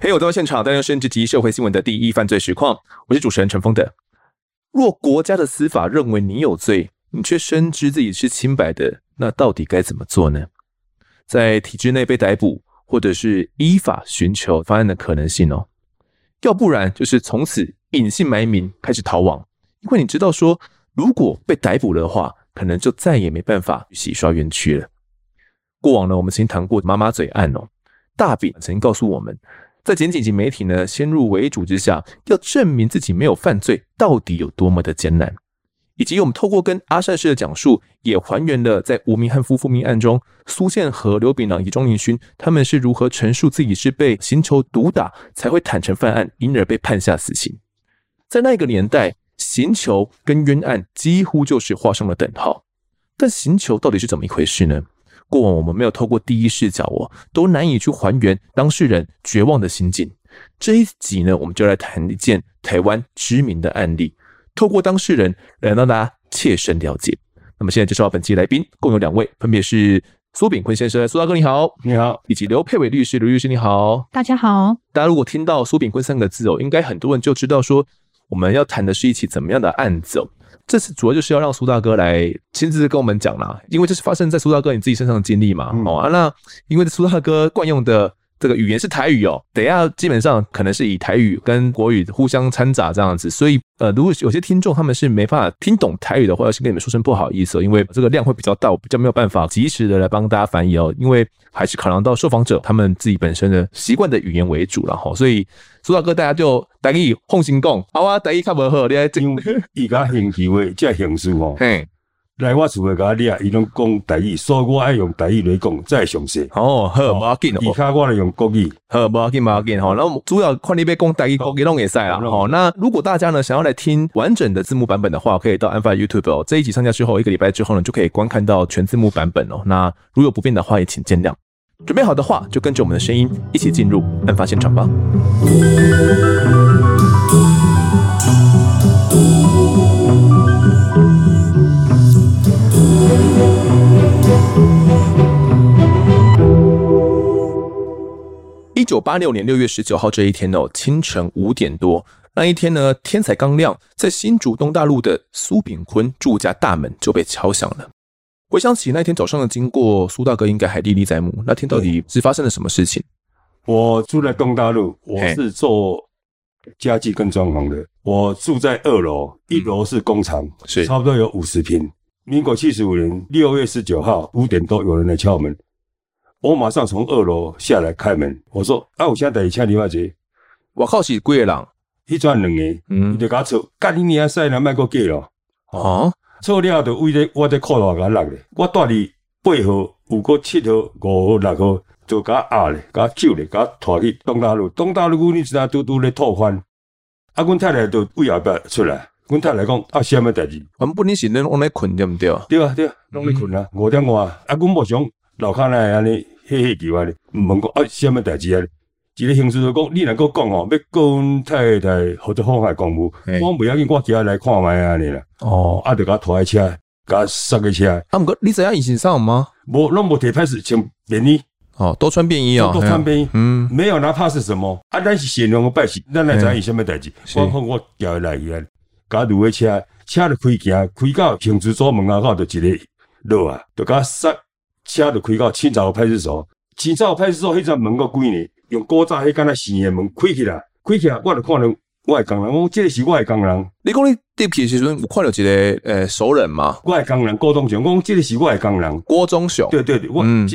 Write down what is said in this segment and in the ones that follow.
嘿，我到现场，担任甚至及社会新闻的第一犯罪实况，我是主持人陈峰的。若国家的司法认为你有罪，你却深知自己是清白的，那到底该怎么做呢？在体制内被逮捕，或者是依法寻求翻案的可能性哦。要不然就是从此隐姓埋名开始逃亡，因为你知道说，如果被逮捕了的话，可能就再也没办法洗刷冤屈了。过往呢，我们曾经谈过妈妈嘴案哦，大饼曾经告诉我们。在检警及媒体呢先入为主之下，要证明自己没有犯罪，到底有多么的艰难，以及我们透过跟阿善氏的讲述，也还原了在吴明汉夫妇命案中，苏宪和刘炳朗以及庄凌勋他们是如何陈述自己是被刑求毒打才会坦诚犯案，因而被判下死刑。在那个年代，刑求跟冤案几乎就是画上了等号。但刑求到底是怎么一回事呢？过往我们没有透过第一视角哦，都难以去还原当事人绝望的心境。这一集呢，我们就来谈一件台湾知名的案例，透过当事人来让大家切身了解。那么现在介绍本期来宾，共有两位，分别是苏炳坤先生，苏大哥你好，你好，以及刘佩伟律师，刘律师你好，大家好。大家如果听到苏炳坤三个字哦，应该很多人就知道说我们要谈的是一起怎么样的案子哦。这次主要就是要让苏大哥来亲自跟我们讲啦，因为这是发生在苏大哥你自己身上的经历嘛。嗯、哦啊，那因为苏大哥惯用的。这个语言是台语哦，等一下基本上可能是以台语跟国语互相掺杂这样子，所以呃，如果有些听众他们是没办法听懂台语的话，要先跟你们说声不好意思哦，因为这个量会比较大，我比较没有办法及时的来帮大家翻译哦，因为还是考量到受访者他们自己本身的习惯的语言为主了哈，所以苏大哥大家就台语放心讲，好啊，台语较无好，你来因为伊个刑期为这刑事哦。嘿。来我厝诶，甲你啊，伊拢讲台语，所以我爱用台语来讲，再详细。哦，好，无要紧。其他我来用国语。好，无要紧，无要紧。吼，那主要看你要讲台语、国语拢会使啦。好，那如果大家呢想要来听完整的字幕版本的话，可以到案发 YouTube 哦。这一集上架之后，一个礼拜之后呢，就可以观看到全字幕版本哦。那如有不便的话，也请见谅。准备好的话，就跟着我们的声音一起进入案发现场吧。一九八六年六月十九号这一天哦，清晨五点多，那一天呢，天才刚亮，在新竹东大路的苏炳坤住家大门就被敲响了。回想起那天早上的经过，苏大哥应该还历历在目。那天到底是发生了什么事情？我住在东大路，我是做家具跟装潢的。我住在二楼，一楼是工厂，是差不多有五十平。民国七十五年六月十九号五点多，有人来敲门。我马上从二楼下来开门，我说：“啊，我现在等一下你妈姐。”我靠，是几个人？迄转两个，嗯，伊就甲我吵，干你娘塞了，卖个价咯。啊，吵了就为了我在靠楼甲落咧，我带你八号，有个七号、五号、六号，就甲压咧，甲揪咧，甲拖去东大路。东大路，你知影拄拄咧吐番。啊，阮太太就为后壁出来，阮太太讲：“啊，啥物代志？”阮本来是恁往咧困对毋对？对啊，对啊，拢咧困啊，五点外。啊，阮无想楼骹内安尼。嘿嘿，奇怪咧，毋问讲啊，啥物代志啊？一个刑事就讲，你若搁讲吼，要告阮太太或者妨害公务，我袂要紧，我今日来看觅安尼啦。哦，啊，就甲拖下车，甲塞个车。啊，毋过你知影伊身上吗？无，拢无摕 pass 穿便衣。哦，都穿便衣哦，都穿便衣。嗯，没有拿 pass 什么？啊，咱是善良个百姓，咱来知影伊啥物代志。我看我叫伊来伊啊，甲入个车，车就开行，开到刑事所门口就一个落啊，就甲塞。车就开到青草派出所，青草派出所迄扇门个关呢，用古早迄间那新的门开起来，开起来我就看到我的工人，我这个是我的工人。你讲你入去时阵有看到一个诶、欸、熟人吗？我的工人郭忠雄，我讲这个是我的工人。郭忠雄，对对对，我、嗯、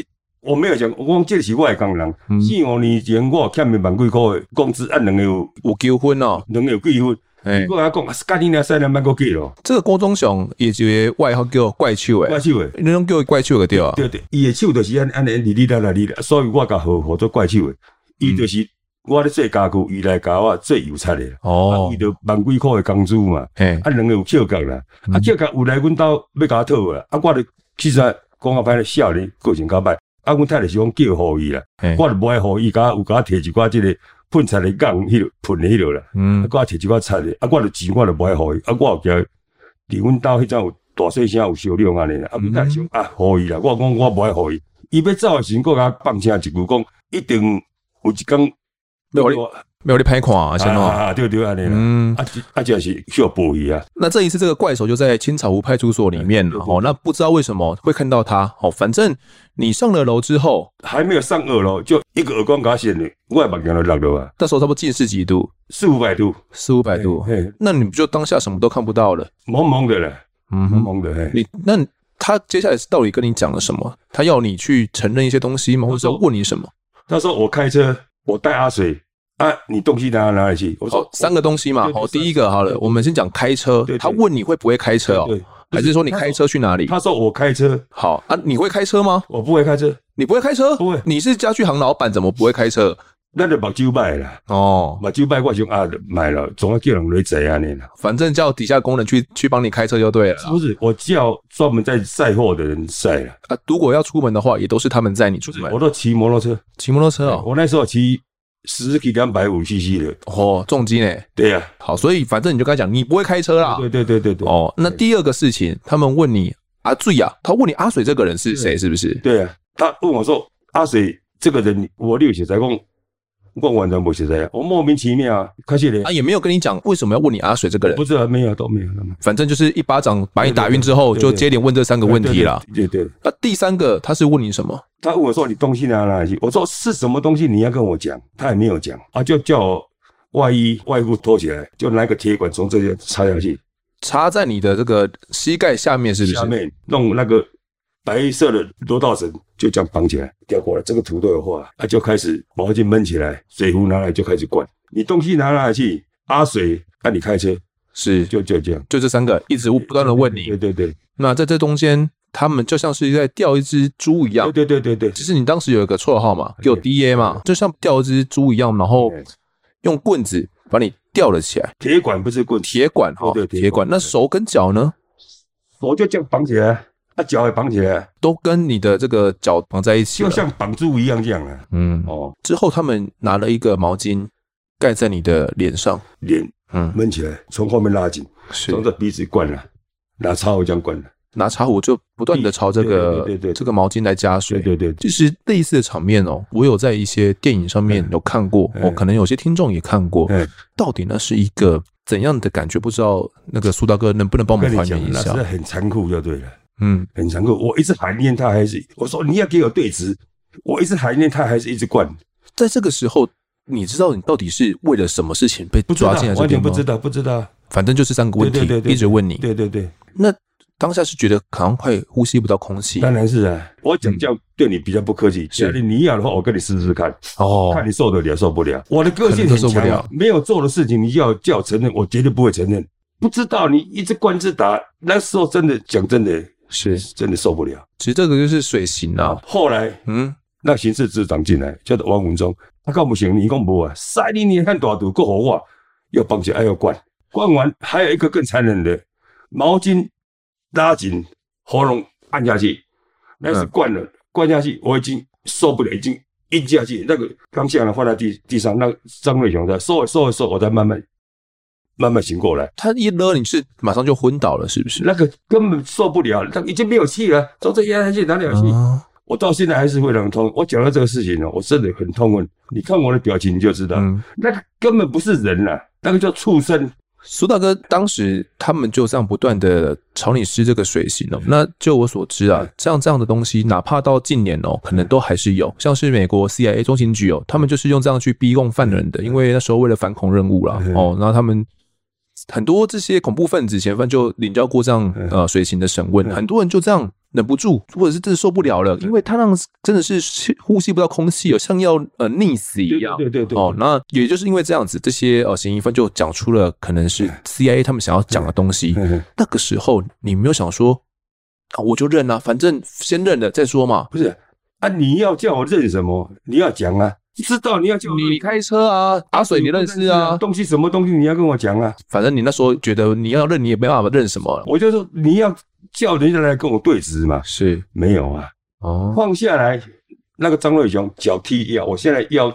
我没有讲，我讲这个是我的工人。四五年前我欠伊万几块的工资，按两个有有纠纷哦，两个有纠纷。哎，我讲啊，家己俩三两万个几咯。这个郭忠雄也就外号叫怪手诶，怪手诶，你拢叫怪手个对啊？对对，伊诶手就是安安尼，哩哩啦啦哩啦，所以我甲号号做怪手诶。伊就是我咧做家具，伊来教我做油漆诶。哦，伊就万几块诶工资嘛。嘿，啊，两个有翘角啦，啊，翘角有来阮兜要甲我讨啊。啊，我咧其实讲话歹咧，少年个性较歹。啊，阮太太是讲叫互伊啦，我就无爱互伊，甲有甲我摕一寡即个。喷漆的钢，迄落喷的迄落啦，嗯，啊，我摕一寡漆的，啊，我着钱我着无爱互伊，啊，我有惊，伫阮兜迄阵有大细声有小量安尼啦，啊，毋太想啊，互伊啦，我讲我不爱互伊，伊要走的时阵，佫甲放声一句讲，一定有一天没有你，没有你拍款啊，先哦，啊，对对安尼啦，嗯，啊，啊，就是需要补伊啊。那这一次这个怪手就在青草湖派出所里面哦，那不知道为什么会看到他哦，反正你上了楼之后，还没有上二楼，就一个耳光给他掀的，我也把镜都落了啊。那时候差不多近视几度？四五百度，四五百度。嘿，那你不就当下什么都看不到了？蒙蒙的了，嗯，蒙蒙的。嘿，你那他接下来是到底跟你讲了什么？他要你去承认一些东西吗？或者问你什么？他说我开车，我带阿水啊，你东西拿到哪里去？我说三个东西嘛。好，第一个好了，我们先讲开车。他问你会不会开车哦？还是说你开车去哪里？他说我开车。好啊，你会开车吗？我不会开车。你不会开车？不会。你是家具行老板，怎么不会开车？那就目睭卖啦。哦，目睭卖，我想啊，买了，总要叫人来载啊，你啦。反正叫底下工人去去帮你开车就对了。不是，我叫专门在载货的人载了。啊，如果要出门的话，也都是他们载你出门。我都骑摩托车，骑摩托车哦。我那时候骑十几两百五 CC 的。哦，重机呢？对呀。好，所以反正你就跟他讲，你不会开车啦。对对对对对。哦，那第二个事情，他们问你阿醉啊，他问你阿水这个人是谁？是不是？对呀。他问我说阿水这个人，我六写在讲。我完全不是这样，我莫名其妙啊，开始咧，啊也没有跟你讲为什么要问你阿水这个人，不知道没有都没有，反正就是一巴掌把你打晕之后，就接连问这三个问题了。对对，那第三个他是问你什么？他问我说你东西拿哪里去？我说是什么东西你要跟我讲，他也没有讲啊，就叫我外衣外裤脱起来，就拿个铁管从这边插下去，插在你的这个膝盖下面是不是？下面弄那个。白色的罗道绳就这样绑起来，吊过来，这个图都有画啊，就开始毛巾闷起来，水壶拿来就开始灌。你东西拿哪里去？阿水，啊，你开车是就就这样，就这三个一直不断的问你。对对对。那在这中间，他们就像是在钓一只猪一样。对对对对对。其实你当时有一个绰号嘛，给我 DA 嘛，就像钓一只猪一样，然后用棍子把你吊了起来。铁管不是棍，铁管哈，对铁管。那手跟脚呢？手就这样绑起来。他脚也绑起来，都跟你的这个脚绑在一起，就像绑住一样这样啊。嗯。哦，之后他们拿了一个毛巾盖在你的脸上，脸嗯。闷起来，从后面拉紧，从这鼻子灌了，拿茶壶这样灌了，拿茶壶就不断的朝这个对对这个毛巾来加水，对对，就是类似的场面哦，我有在一些电影上面有看过，哦，可能有些听众也看过，到底那是一个怎样的感觉？不知道那个苏大哥能不能帮我们还原一下？是很残酷就对了。嗯，很残酷。我一直怀念他，还是我说你要给我对质。我一直怀念他，还是一直灌。在这个时候，你知道你到底是为了什么事情被抓进来？完全不知道，不知道。反正就是三个问题，对对对，一直问你。对对对。那当下是觉得好像快呼吸不到空气。当然是啊，我讲叫对你比较不客气。是你要的话，我跟你试试看。哦，看你受得了受不了。我的个性很强，没有做的事情，你要叫我承认，我绝对不会承认。不知道你一直灌自打，那时候真的讲真的。是真的受不了。其实这个就是水刑啊。后来，嗯，那刑事支长进来叫做王文忠，他告不行，你讲不啊？塞你你看大度够好哇，要绑起来要灌，灌完还有一个更残忍的，毛巾拉紧喉咙按下去，那是灌了，灌下去我已经受不了，已经硬下去，那个刚下来放在地地上，那张瑞雄在收收收，我再慢慢。慢慢醒过来，他一勒你是马上就昏倒了，是不是？那个根本受不了，他已经没有气了，从这压下去哪里有气？啊、我到现在还是会很痛。我讲到这个事情呢，我真的很痛恨。你看我的表情你就知道，嗯、那个根本不是人呐、啊，那个叫畜生。苏大哥，当时他们就这样不断的朝你施这个水刑哦。那就我所知啊，像这样的东西，哪怕到近年哦，可能都还是有，像是美国 CIA 中情局哦，他们就是用这样去逼供犯人的，因为那时候为了反恐任务啦哦，然后他们。很多这些恐怖分子嫌犯就领教过这样呃水刑的审问，很多人就这样忍不住，或者是真的受不了了，因为他让真的是呼吸不到空气，像要呃溺死一样。对对对。哦，那也就是因为这样子，这些呃嫌疑犯就讲出了可能是 CIA 他们想要讲的东西。那个时候你没有想说啊，我就认啊，反正先认了再说嘛。不是啊，你要叫我认什么？你要讲啊。知道你要叫你开车啊，阿水你认识啊，东西什么东西你要跟我讲啊。反正你那时候觉得你要认，你也没办法认什么。我就说你要叫人家来跟我对质嘛，是没有啊。哦，放下来，那个张瑞雄脚踢腰，我现在腰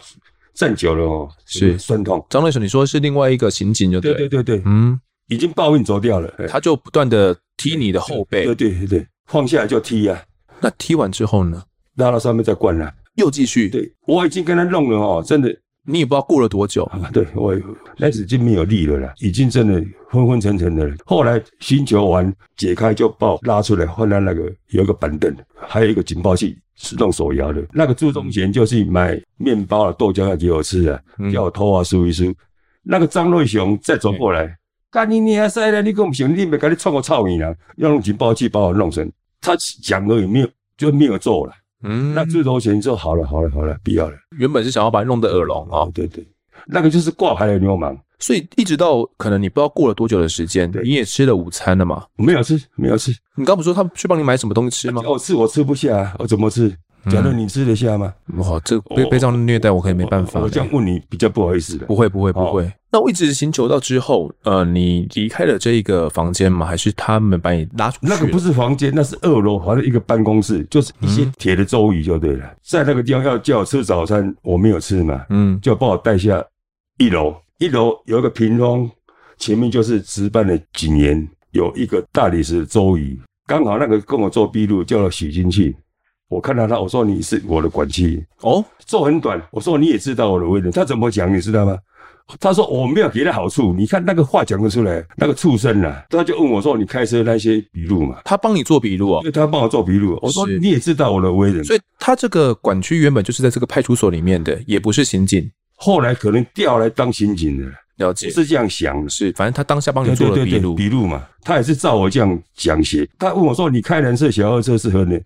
站久了哦，是酸痛。张瑞雄，你说是另外一个刑警就对，对对对对，嗯，已经报应走掉了，他就不断的踢你的后背，对对对对，放下来就踢啊。那踢完之后呢？拉到上面再灌啊，又继续。对，我已经跟他弄了哦，真的。你也不知道过了多久。啊、对我那时已经没有力了啦，已经真的昏昏沉沉的了。后来星球完解开就把我拉出来，换了那个有一个板凳，还有一个警报器，自动手摇的。那个朱宗贤就是买面包啊、豆浆啊给我吃的，叫我偷啊、梳一梳。那个张瑞雄再走过来，干你娘塞了，你跟我们兄弟没赶紧冲我操你了，要用警报器把我弄成。他讲了也没有，就没有做了。嗯，那最多钱就好了，好了，好了，必要了。原本是想要把你弄得耳聋啊，对对，那个就是挂牌的流氓。所以一直到可能你不知道过了多久的时间，你也吃了午餐了嘛？没有吃，没有吃。你刚不是说他去帮你买什么东西吃吗？我吃我吃不下，我怎么吃？假如你吃得下吗？哇，这被被这样虐待，我可以没办法。我这样问你比较不好意思的。不会，不会，不会。那我一直寻求到之后，呃，你离开了这一个房间吗？还是他们把你拉出去？那个不是房间，那是二楼，好像一个办公室，就是一些铁的桌椅就对了。在那个地方要叫我吃早餐，我没有吃嘛，嗯，就把我带下一楼。一楼有一个屏风，前面就是值班的警员，有一个大理石的桌椅，刚好那个跟我做笔录叫许金庆。我看到他，我说你是我的管区哦，做很短。我说你也知道我的为人，他怎么讲你知道吗？他说我没有给他好处。你看那个话讲得出来，那个畜生呐、啊，他就问我说你开车那些笔录嘛？他帮你做笔录啊？对，他帮我做笔录。我说你也知道我的为人，所以他这个管区原本就是在这个派出所里面的，也不是刑警，后来可能调来当刑警的。了解，是这样想的，是反正他当下帮你做了笔录，笔录嘛，他也是照我这样讲写。他问我说你开蓝色小货车适合你？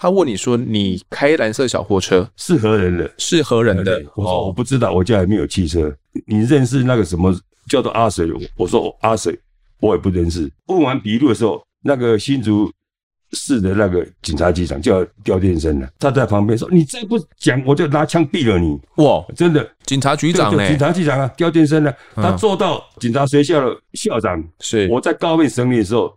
他问你说：“你开蓝色小货车是何人的？是何人的？”我说：“我不知道，我家里没有汽车。你认识那个什么叫做阿水？”我说：“阿水，我也不认识。”问完笔录的时候，那个新竹市的那个警察局长叫刁建生了，他在旁边说：“你再不讲，我就拿枪毙了你！”哇，真的，警察局长呢？警察局长啊，刁建生呢？他做到警察学校的校长。是我在高面审理的时候。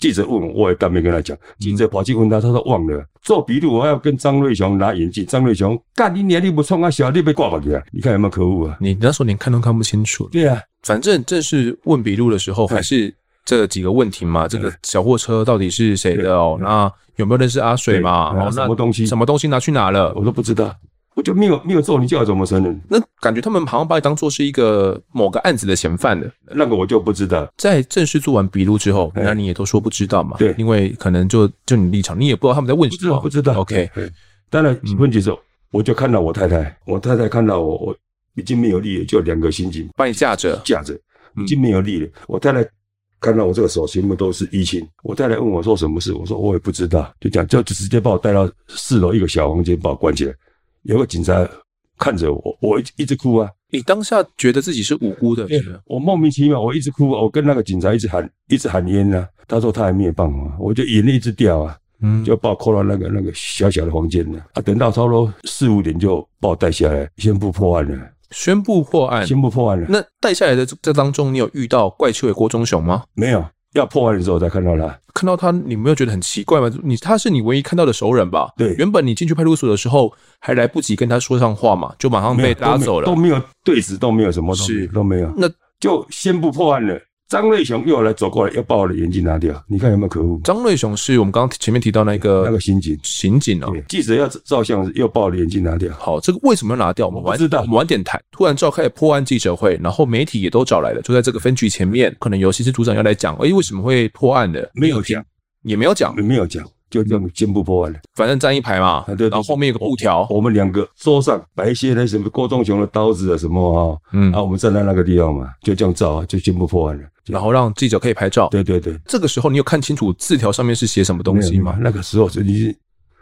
记者问我，我也当面跟他讲。记者跑去问他，他说忘了做笔录，我要跟张瑞雄拿眼镜。张瑞雄，干你娘！你不冲啊，小弟被挂过去啊！你看有没有可恶啊？你那时候连看都看不清楚。对啊，反正正是问笔录的时候，还是这几个问题嘛。这个小货车到底是谁的哦？那有没有认识阿水嘛？什么东西？什么东西拿去哪了？我都不知道。我就没有没有做，你叫我怎么承认？那感觉他们好像把你当做是一个某个案子的嫌犯的，那个我就不知道。在正式做完笔录之后，那你也都说不知道嘛？对，因为可能就就你立场，你也不知道他们在问什么，不知道。OK，当然问题时候，我就看到我太太，我太太看到我，我已经没有力了，就两个刑警把你架着，架着，已经没有力了。我太太看到我这个手全部都是淤青，我太太问我说什么事，我说我也不知道，就讲就直接把我带到四楼一个小房间，把我关起来，有个警察。看着我，我一一直哭啊！你当下觉得自己是无辜的，对，我莫名其妙，我一直哭，我跟那个警察一直喊，一直喊冤啊。他说他还没有办法，我就眼泪一直掉啊，嗯，就把我扣到那个那个小小的房间了啊。等到差不多四五点就把我带下来，宣布破案了。宣布破案，宣布破案了。那带下来的这当中，你有遇到怪趣的郭忠雄吗？没有。要破案的时候才看到他，看到他，你没有觉得很奇怪吗？你他是你唯一看到的熟人吧？对，原本你进去派出所的时候还来不及跟他说上话嘛，就马上被拉走了，都没有对质，都没有什么东西，都没有，那就先不破案了。张瑞雄又来走过来，又把我的眼镜拿掉。你看有没有可恶？张瑞雄是我们刚刚前面提到那个那个刑警，刑警哦。记者要照相，又把我的眼镜拿掉。好，这个为什么要拿掉？我们晚知道，我们晚点谈。突然召开破案记者会，然后媒体也都找来了，就在这个分局前面，可能尤其是组长要来讲，哎，为什么会破案的？没有讲，也没有讲，没有讲。就这样进步破案了，反正站一排嘛，对，然后后面有个布条，我们两个桌上摆一些那什么郭忠雄的刀子啊什么啊，嗯，啊，我们站在那个地方嘛，就这样照啊，就进步破案了，然后让记者可以拍照。对对对，这个时候你有看清楚字条上面是写什么东西吗？那个时候是你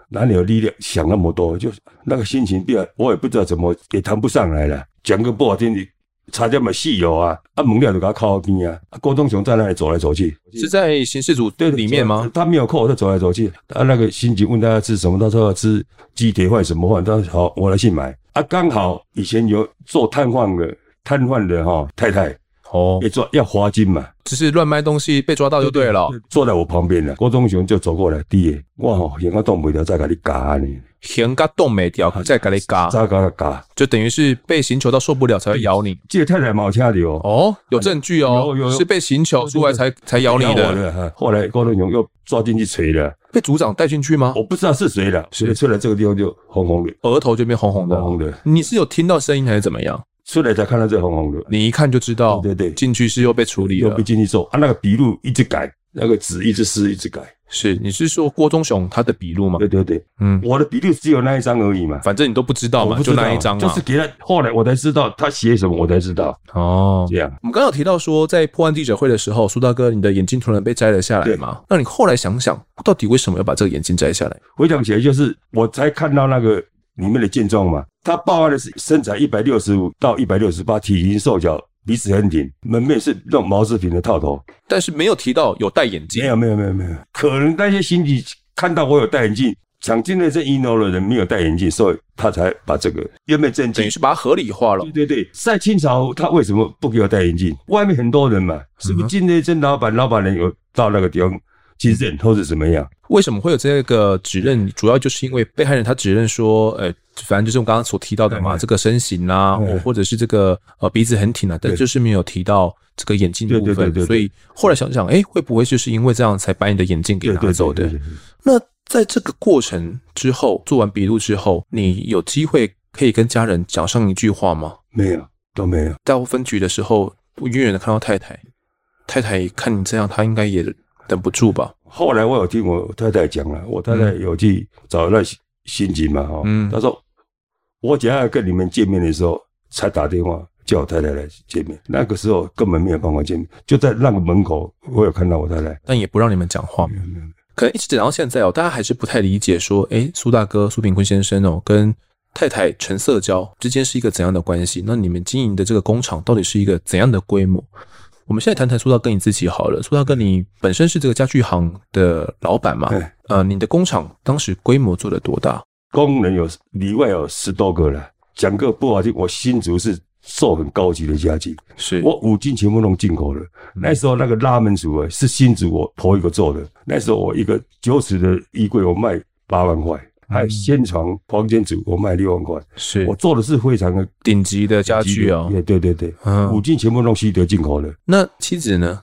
哪里有力量想那么多，就那个心情变，我也不知道怎么也谈不上来了，讲个不好听的。差点嘛，戏友啊，啊，门料就给他靠边啊。啊郭东雄在那里走来走去，是在刑事组对里面吗？他没有扣，他走来走去。啊那个刑警问他要吃什么，他说要吃鸡腿饭什么饭。他说好，我来去买。啊，刚好以前有做摊贩的摊贩的哈太太哦，被抓要罚金嘛，只是乱卖东西被抓到就对了。坐在我旁边了，郭忠雄就走过来，弟爷，我吼眼光动不了，再给你夹呢。嫌个冻没掉，再给你夹，再给他夹，就等于是被刑求到受不了才会咬你。这个太太冇听到？哦，有证据哦，有有有。是被刑求出来才才咬你的。后来郭德勇又抓进去锤了，被组长带进去吗？我不知道是谁了，所以出来这个地方就红红的，额头就变红红的，红红的。你是有听到声音还是怎么样？出来才看到这红红的，你一看就知道，对对对，进去是又被处理了，又被进去做啊，那个笔录一直改，那个纸一直撕，一直改。是，你是说郭忠雄他的笔录吗？对对对，嗯，我的笔录只有那一张而已嘛，反正你都不知道嘛，就那一张，就是给他，后来我才知道他写什么，我才知道。哦，这样。我们刚刚有提到说，在破案记者会的时候，苏大哥，你的眼镜突然被摘了下来对吗？那你后来想想，到底为什么要把这个眼镜摘下来？回想起来，就是我才看到那个。里面的健壮嘛，他报案的是身材一百六十五到一百六十八，体型瘦小，鼻子很挺，门面是那种毛制品的套头，但是没有提到有戴眼镜。没有没有没有没有，可能那些刑警看到我有戴眼镜，抢进来这一楼的人没有戴眼镜，所以他才把这个原本证据，等于是把它合理化了。对对对，在清朝他为什么不给我戴眼镜？外面很多人嘛，是不是进来这老板老板人有到那个地方？其实认或者怎么样？为什么会有这个指认？主要就是因为被害人他指认说，呃，反正就是我刚刚所提到的嘛，这个身形啊，或者是这个呃鼻子很挺啊，但就是没有提到这个眼镜的部分。所以后来想想，哎，会不会就是因为这样才把你的眼镜给拿走的？那在这个过程之后，做完笔录之后，你有机会可以跟家人讲上一句话吗？没有，都没有。到分局的时候，我远远的看到太太，太太看你这样，她应该也。等不住吧？后来我有听我太太讲了，我太太有去找那刑警嘛，哈，嗯，她说我只要跟你们见面的时候才打电话叫我太太来见面，那个时候根本没有办法见面，就在那个门口，我有看到我太太，但也不让你们讲话，没有没有，可能一直等到现在哦，大家还是不太理解，说，诶，苏大哥苏炳坤先生哦，跟太太陈色娇之间是一个怎样的关系？那你们经营的这个工厂到底是一个怎样的规模？我们现在谈谈苏大哥你自己好了。苏大哥，你本身是这个家具行的老板嘛？呃，你的工厂当时规模做了多大？工人有里外有十多个了。讲个不好听，我新竹是做很高级的家具，是我五金全部弄进口的。那时候那个拉门组啊，是新竹我头一个做的。那时候我一个九尺的衣柜，我卖八万块。还有现床、房间组，我卖六万块。是我做的是非常的顶级的家具哦！对对对五金全部弄西德进口的。那妻子呢？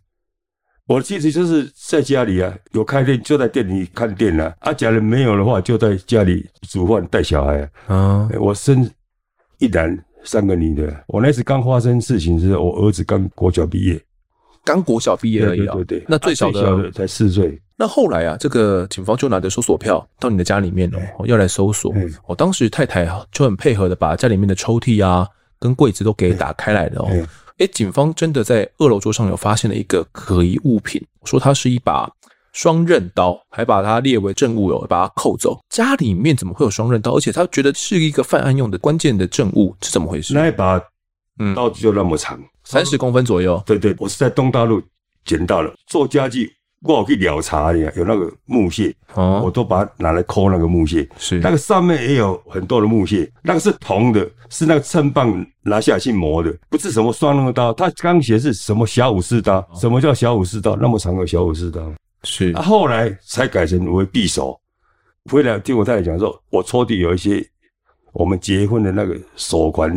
我的妻子就是在家里啊，有开店就在店里看店啊。啊，假如没有的话，就在家里煮饭带小孩啊。嗯，我生一男三个女的。我那时刚发生事情是我儿子刚国小毕业，刚国小毕业而已对对，那最小的才四岁。那后来啊，这个警方就拿着搜索票到你的家里面哦，要来搜索。我当时太太啊就很配合的把家里面的抽屉啊跟柜子都给打开来了哦。诶，警方真的在二楼桌上有发现了一个可疑物品，说它是一把双刃刀，还把它列为证物哦，把它扣走。家里面怎么会有双刃刀？而且他觉得是一个犯案用的关键的证物，是怎么回事？那一把嗯刀子就那么长，三十公分左右。对对，我是在东大路捡到了，做家具。我有去调查的，有那个木屑，哦，我都把它拿来抠那个木屑，是。那个上面也有很多的木屑，那个是铜的，是那个秤棒拿下来去磨的，不是什么双刃刀，他刚写是什么小武士刀，哦、什么叫小武士刀？那么长的小武士刀，是，啊、后来才改成为匕首。回来听我太太讲说，我抽屉有一些我们结婚的那个手环，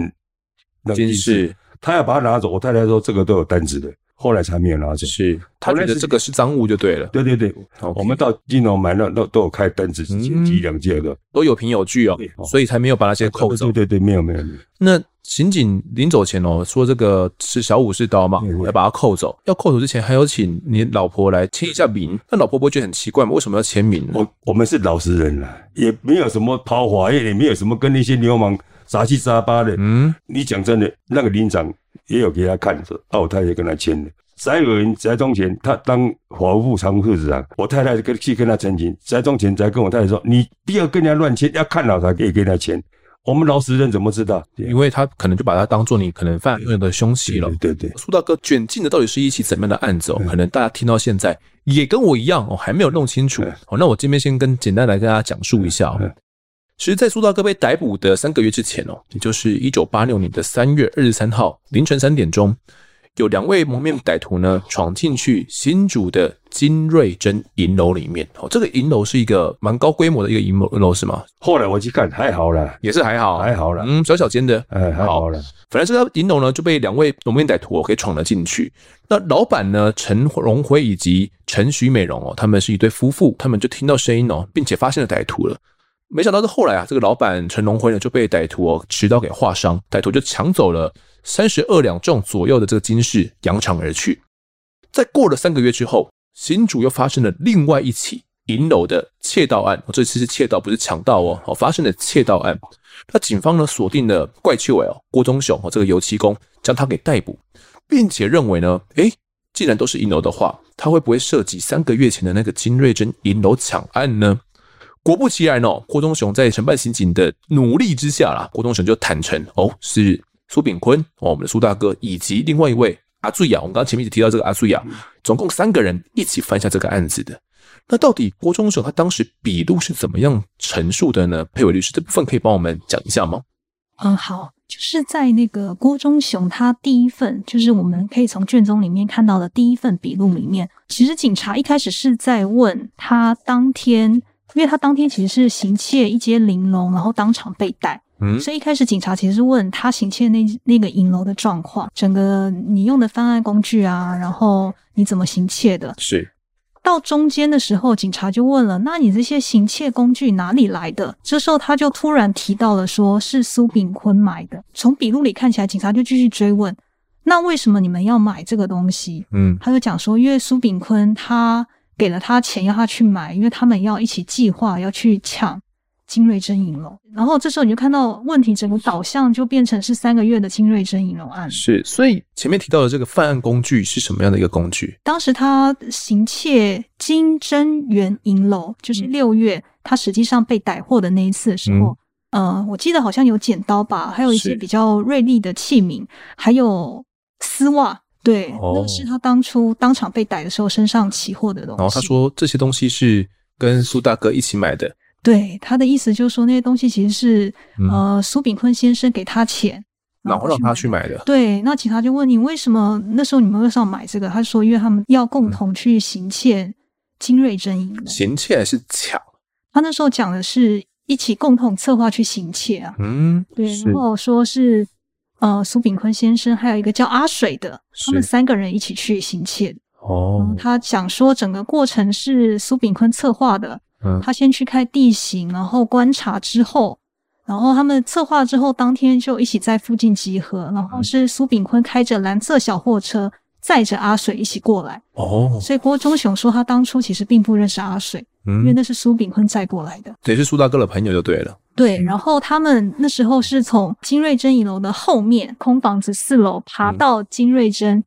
那金饰，他要把它拿走，我太太说这个都有单子的。后来才没有拿走，是他觉得这个是赃物就对了。对对对.我们到金龙买那都都有开单子，几两件的都有凭有据哦，所以才没有把那些扣走。对对对，没有没有。那刑警临走前哦，说这个是小武士刀嘛，要把它扣走。要扣走之前，还有请你老婆来签一下名。那老婆不会觉得很奇怪吗？为什么要签名呢？我我们是老实人啦，也没有什么抛华，也也没有什么跟那些流氓杂七杂八的。嗯，你讲真的，那个林长。也有给他看着，啊，我太太跟他签的。翟伟文、翟忠贤，他当法务部常务副市长，我太太跟去跟他澄清，翟忠贤才跟我太太说，你不要跟人家乱签，要看了才可以跟他签。我们老实人怎么知道？因为他可能就把他当做你可能犯案的凶器了。对对，对。苏大哥卷进的到底是一起怎么样的案子哦？可能大家听到现在也跟我一样哦，还没有弄清楚。好，那我这边先跟简单来跟大家讲述一下哦。其实，在苏大哥被逮捕的三个月之前哦，也就是一九八六年的三月二十三号凌晨三点钟，有两位蒙面歹徒呢，闯进去新竹的金瑞珍银楼里面。哦，这个银楼是一个蛮高规模的一个银楼，是吗？后来我去看，还好啦，也是还好，还好啦。嗯，小小间的，哎，还好啦。反正这个银楼呢，就被两位蒙面歹徒给闯了进去。那老板呢，陈荣辉以及陈徐美荣哦，他们是一对夫妇，他们就听到声音哦，并且发现了歹徒了。没想到是后来啊，这个老板陈龙辉呢就被歹徒哦持刀给划伤，歹徒就抢走了。三十二两重左右的这个金饰扬长而去。在过了三个月之后，新竹又发生了另外一起银楼的窃盗案。这次是窃盗，不是抢盗哦。哦发生了窃盗案。那警方呢锁定了怪秋哦，郭忠雄哦，这个油漆工，将他给逮捕，并且认为呢，诶，既然都是银楼的话，他会不会涉及三个月前的那个金瑞珍银楼抢案呢？果不其然哦，郭忠雄在承办刑警的努力之下啦，郭忠雄就坦承哦是。苏炳坤哦，我们的苏大哥，以及另外一位阿醉雅，我们刚刚前面一直提到这个阿醉雅，总共三个人一起犯下这个案子的。那到底郭忠雄他当时笔录是怎么样陈述的呢？佩伟律师这部分可以帮我们讲一下吗？嗯，好，就是在那个郭忠雄他第一份，就是我们可以从卷宗里面看到的第一份笔录里面，其实警察一开始是在问他当天，因为他当天其实是行窃一间玲珑，然后当场被逮。嗯，所以一开始警察其实是问他行窃那那个银楼的状况，整个你用的犯案工具啊，然后你怎么行窃的？是。到中间的时候，警察就问了：“那你这些行窃工具哪里来的？”这时候他就突然提到了，说是苏炳坤买的。从笔录里看起来，警察就继续追问：“那为什么你们要买这个东西？”嗯，他就讲说：“因为苏炳坤他给了他钱，要他去买，因为他们要一起计划要去抢。”金瑞珍银楼，然后这时候你就看到问题整个导向就变成是三个月的金瑞珍银楼案。是，所以前面提到的这个犯案工具是什么样的一个工具？当时他行窃金珍元银楼，就是六月他实际上被逮获的那一次的时候，嗯、呃，我记得好像有剪刀吧，还有一些比较锐利的器皿，还有丝袜，对，哦、那是他当初当场被逮的时候身上起获的东西。然后他说这些东西是跟苏大哥一起买的。对，他的意思就是说，那些东西其实是、嗯、呃苏炳坤先生给他钱，然后让他去买的。对，那警察就问你为什么那时候你们为什么买这个？他说因为他们要共同去行窃金瑞珍银楼。行窃还是抢？他那时候讲的是一起共同策划去行窃啊。嗯，对。然后说是呃苏炳坤先生还有一个叫阿水的，他们三个人一起去行窃。哦，他想说整个过程是苏炳坤策划的。嗯，他先去看地形，然后观察之后，然后他们策划之后，当天就一起在附近集合。然后是苏炳坤开着蓝色小货车载着阿水一起过来。哦，所以郭忠雄说他当初其实并不认识阿水，嗯，因为那是苏炳坤载过来的，也是苏大哥的朋友就对了。对，然后他们那时候是从金瑞珍银楼的后面空房子四楼爬到金瑞珍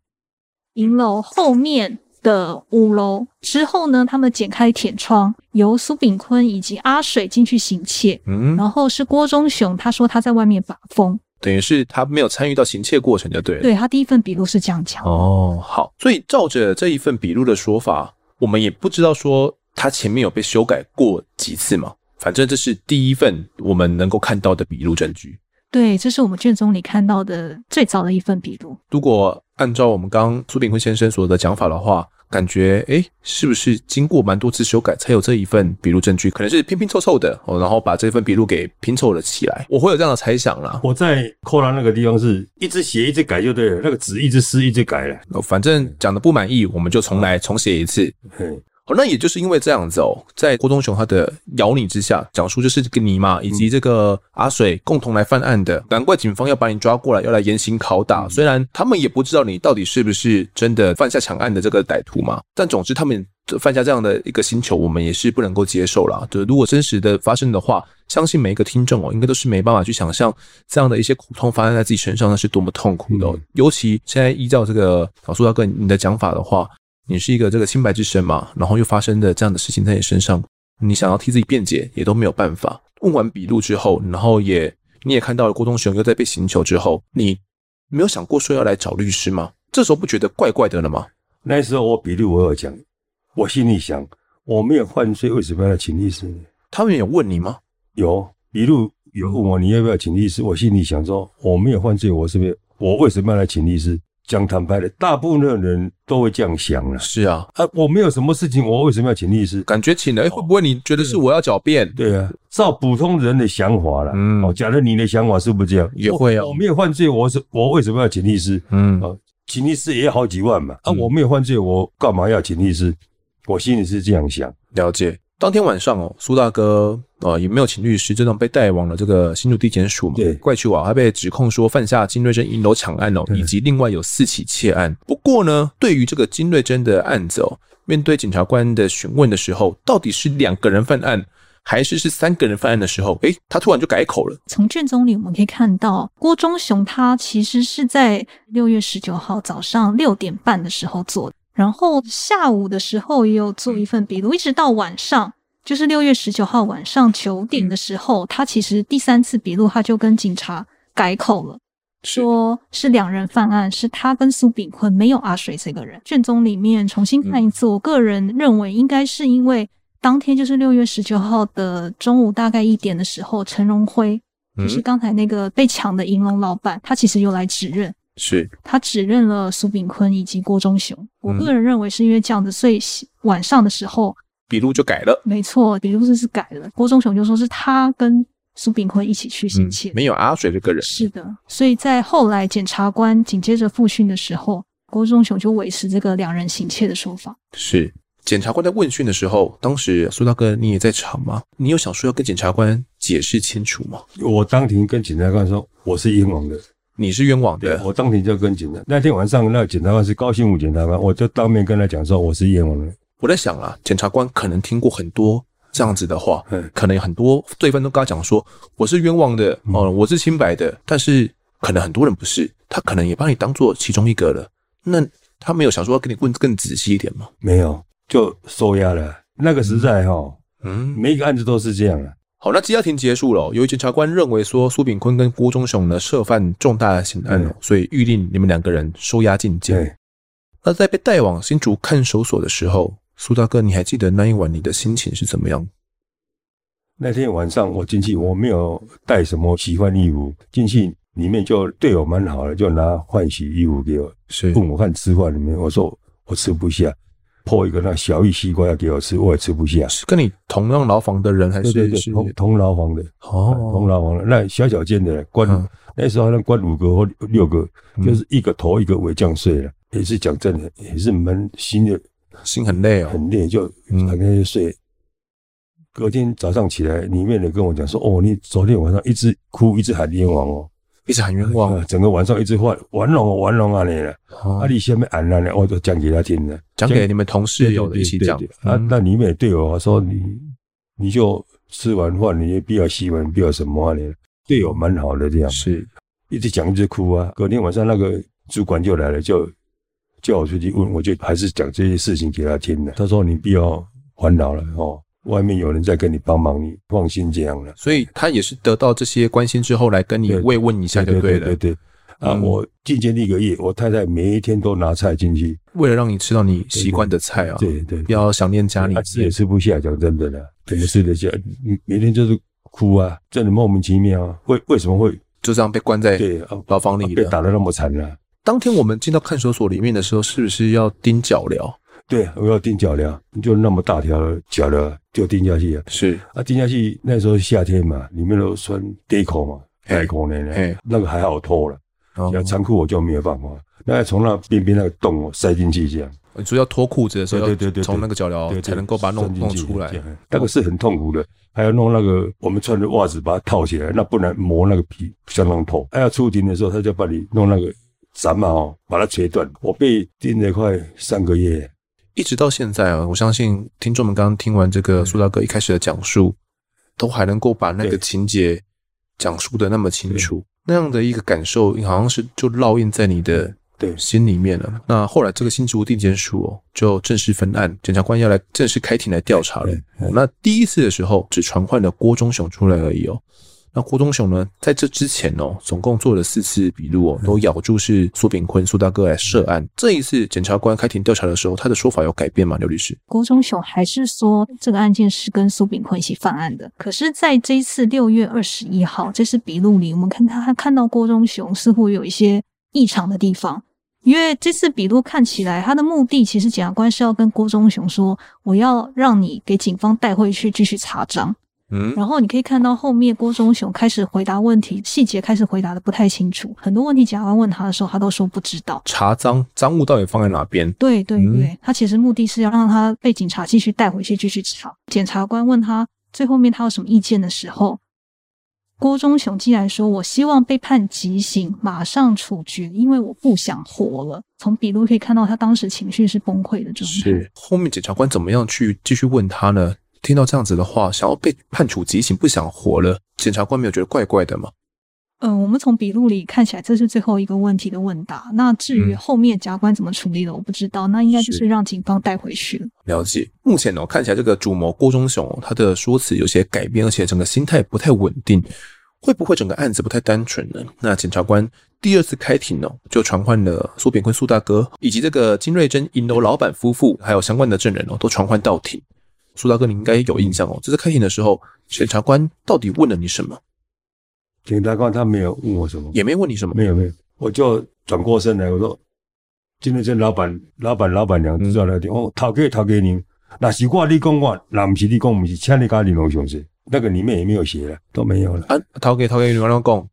银楼后面的五楼之后呢，他们剪开铁窗，由苏炳坤以及阿水进去行窃。嗯，然后是郭忠雄，他说他在外面把风，等于是他没有参与到行窃过程就对了。对，他第一份笔录是这样讲。哦，好，所以照着这一份笔录的说法，我们也不知道说他前面有被修改过几次嘛。反正这是第一份我们能够看到的笔录证据。对，这是我们卷宗里看到的最早的一份笔录。如果按照我们刚刚苏炳坤先生所的讲法的话，感觉诶，是不是经过蛮多次修改才有这一份笔录证据？可能是拼拼凑凑的哦，然后把这份笔录给拼凑了起来。我会有这样的猜想啦。我在扣栏那个地方是一直写一直改就对了，那个纸一直撕一直改了。哦，反正讲的不满意，我们就重来重写一次。嗯。哦，那也就是因为这样子哦，在郭东雄他的咬你之下，讲述就是跟你嘛，以及这个阿水共同来犯案的，难怪警方要把你抓过来，要来严刑拷打。虽然他们也不知道你到底是不是真的犯下抢案的这个歹徒嘛，但总之他们犯下这样的一个星球，我们也是不能够接受啦。就如果真实的发生的话，相信每一个听众哦，应该都是没办法去想象这样的一些苦痛发生在自己身上，那是多么痛苦的哦。尤其现在依照这个老苏大哥你的讲法的话。你是一个这个清白之身嘛，然后又发生的这样的事情在你身上，你想要替自己辩解也都没有办法。问完笔录之后，然后也你也看到了郭东雄又在被刑求之后，你没有想过说要来找律师吗？这时候不觉得怪怪的了吗？那时候我笔录我有讲，我心里想，我没有犯罪，为什么要来请律师呢？他们有问你吗？有笔录有问我你要不要请律师，我心里想说，我没有犯罪，我是不是我为什么要来请律师？讲坦白的，大部分的人都会这样想了。是啊，啊，我没有什么事情，我为什么要请律师？感觉请了，会不会你觉得是我要狡辩？对啊，照普通人的想法了。嗯，哦，假如你的想法是不是这样？也会啊。我没有犯罪，我是我为什么要请律师？嗯，哦，请律师也要好几万嘛。啊，我没有犯罪，我干嘛要请律师？我心里是这样想。了解。当天晚上哦，苏大哥呃也没有请律师，就这样被带往了这个新竹地检署嘛。对，怪去啊，还被指控说犯下金瑞珍银楼抢案哦，以及另外有四起窃案。不过呢，对于这个金瑞珍的案子哦，面对检察官的询问的时候，到底是两个人犯案，还是是三个人犯案的时候，诶，他突然就改口了。从卷宗里我们可以看到，郭忠雄他其实是在六月十九号早上六点半的时候做的。然后下午的时候也有做一份笔录，一直到晚上，就是六月十九号晚上九点的时候，他其实第三次笔录他就跟警察改口了，说是两人犯案，是他跟苏炳坤，没有阿水这个人。卷宗里面重新看一次，我个人认为应该是因为当天就是六月十九号的中午大概一点的时候，陈荣辉就是刚才那个被抢的银龙老板，他其实又来指认。是他指认了苏炳坤以及郭忠雄。我个人认为是因为这样子，所以晚上的时候笔录就改了。没错，笔录是是改了。郭忠雄就说是他跟苏炳坤一起去行窃，没有阿水这个人。是的，所以在后来检察官紧接着复讯的时候，郭忠雄就维持这个两人行窃的说法。是检察官在问讯的时候，当时苏大哥你也在场吗？你有想说要跟检察官解释清楚吗？我当庭跟检察官说，我是冤枉的。你是冤枉的，我当庭就跟警察。那天晚上，那检察官是高兴武检察官，我就当面跟他讲说，我是冤枉的。我在想啊，检察官可能听过很多这样子的话，嗯，可能很多对方都跟他讲说，我是冤枉的，哦，我是清白的，但是可能很多人不是，他可能也把你当做其中一个了。那他没有想说要跟你问更仔细一点吗？没有，就收押了。那个时代哈，嗯，每一个案子都是这样的。好，那羁押庭结束了。由于检察官认为说苏炳坤跟郭忠雄呢涉犯重大的刑案，嗯、所以预令你们两个人收押进监。嗯、那在被带往新竹看守所的时候，苏大哥，你还记得那一晚你的心情是怎么样？那天晚上我进去，我没有带什么洗换衣服进去，里面就对我蛮好的，就拿换洗衣服给我，是问我看吃饭里面，我说我吃不下。破一个那小玉西瓜要给我吃，我也吃不下。是跟你同样牢房的人还是？对对对，同同牢房的哦，同牢房的那小小间的关，嗯、那时候好像关五个或六个，嗯、就是一个头一个尾这样睡了，也是讲真的，也是蛮心的，心很累哦，很累，就两个人睡。嗯、隔天早上起来，里面的跟我讲说：“哦，你昨天晚上一直哭，一直喊冤枉哦。”一直很冤枉，整个晚上一直换玩龙玩龙啊你了，啊你下面喊了呢，我都讲给他听了，讲给你们同事有的一起讲。啊，那你们也对我说你，你就吃完饭，你也不要洗碗，不要什么啊你？对我蛮好的这样，是一直讲一直哭啊。隔天晚上那个主管就来了，就叫我出去问，我就还是讲这些事情给他听了。他说你不要烦恼了哦。外面有人在跟你帮忙，你放心这样了。所以他也是得到这些关心之后来跟你慰问一下，就对了。对对对，啊，我进监一个月，我太太每一天都拿菜进去，为了让你吃到你习惯的菜啊。对对，不要想念家里，吃也吃不下，讲真的啦，怎么吃得下？每天就是哭啊，真的莫名其妙啊。为为什么会就这样被关在牢房里，被打得那么惨呢？当天我们进到看守所里面的时候，是不是要钉脚镣？对，我要钉脚镣，就那么大条脚镣就钉下去啊。是啊，钉下去那时候夏天嘛，里面都穿底裤嘛，底裤呢，那个还好脱了。要长裤我就没有办法，那从那边边那个洞塞进去这样。你说要脱裤子的时候，对对对，从那个脚镣才能够把它弄弄出来。那个是很痛苦的，还要弄那个我们穿的袜子把它套起来，那不然磨那个皮相当痛。还要出庭的时候，他就把你弄那个斩毛把它切断。我被钉了快三个月。一直到现在啊，我相信听众们刚刚听完这个苏大哥一开始的讲述，都还能够把那个情节讲述的那么清楚，那样的一个感受，好像是就烙印在你的对心里面了。那后来这个新竹地检署哦，就正式分案，检察官要来正式开庭来调查了。那第一次的时候，只传唤了郭忠雄出来而已哦。那郭忠雄呢，在这之前哦，总共做了四次笔录哦，都咬住是苏炳坤苏大哥来涉案。这一次检察官开庭调查的时候，他的说法有改变吗？刘律师，郭忠雄还是说这个案件是跟苏炳坤一起犯案的。可是，在这一次六月二十一号，这是笔录里，我们看他看到郭忠雄似乎有一些异常的地方。因为这次笔录看起来，他的目的其实检察官是要跟郭忠雄说，我要让你给警方带回去继续查赃。嗯，然后你可以看到后面郭忠雄开始回答问题，细节开始回答的不太清楚，很多问题检察官问他的时候，他都说不知道。查赃赃物到底放在哪边？对对对，嗯、他其实目的是要让他被警察继续带回去继续查。检察官问他最后面他有什么意见的时候。郭忠雄竟然说：“我希望被判极刑，马上处决，因为我不想活了。”从笔录可以看到，他当时情绪是崩溃的状态。是后面检察官怎么样去继续问他呢？听到这样子的话，想要被判处极刑，不想活了，检察官没有觉得怪怪的吗？嗯、呃，我们从笔录里看起来，这是最后一个问题的问答。那至于后面检察官怎么处理的，我不知道。那应该就是让警方带回去了。了解。目前呢，看起来这个主谋郭忠雄，他的说辞有些改变，而且整个心态不太稳定。会不会整个案子不太单纯呢？那检察官第二次开庭呢，就传唤了苏炳坤苏大哥以及这个金瑞珍银楼老板夫妇，还有相关的证人哦，都传唤到庭。苏大哥，你应该有印象哦。这次开庭的时候，检察官到底问了你什么？检察官他没有问我什么，也没问你什么，没有没有，我就转过身来，我说今天这老板、老板、老板娘知道了点哦，讨给讨给您，那是我你讲我，那不是你讲不是，请你家里龙兄弟。那个里面也没有写了，都没有了。啊，头家头家，你跟我讲，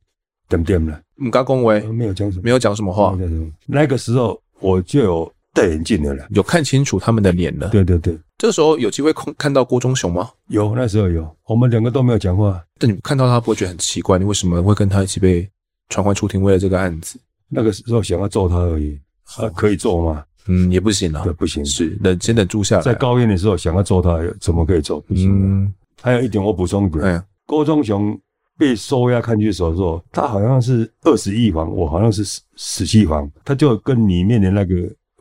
点点了，唔敢恭维，没有讲什么，没有讲什么话。那个时候我就有戴眼镜的了，有看清楚他们的脸了。对对对，这个时候有机会看看到郭忠雄吗？有，那时候有，我们两个都没有讲话。但你看到他不会觉得很奇怪？你为什么会跟他一起被传唤出庭为了这个案子？那个时候想要揍他而已，啊可以揍吗？嗯，也不行啊，对，不行，是等先等住下来。在高院的时候想要揍他，怎么可以揍？不行。嗯，还有一点我补充一点。哎郭忠雄被收押看守所的时候，他好像是二十一房，我好像是十十七房，他就跟里面的那个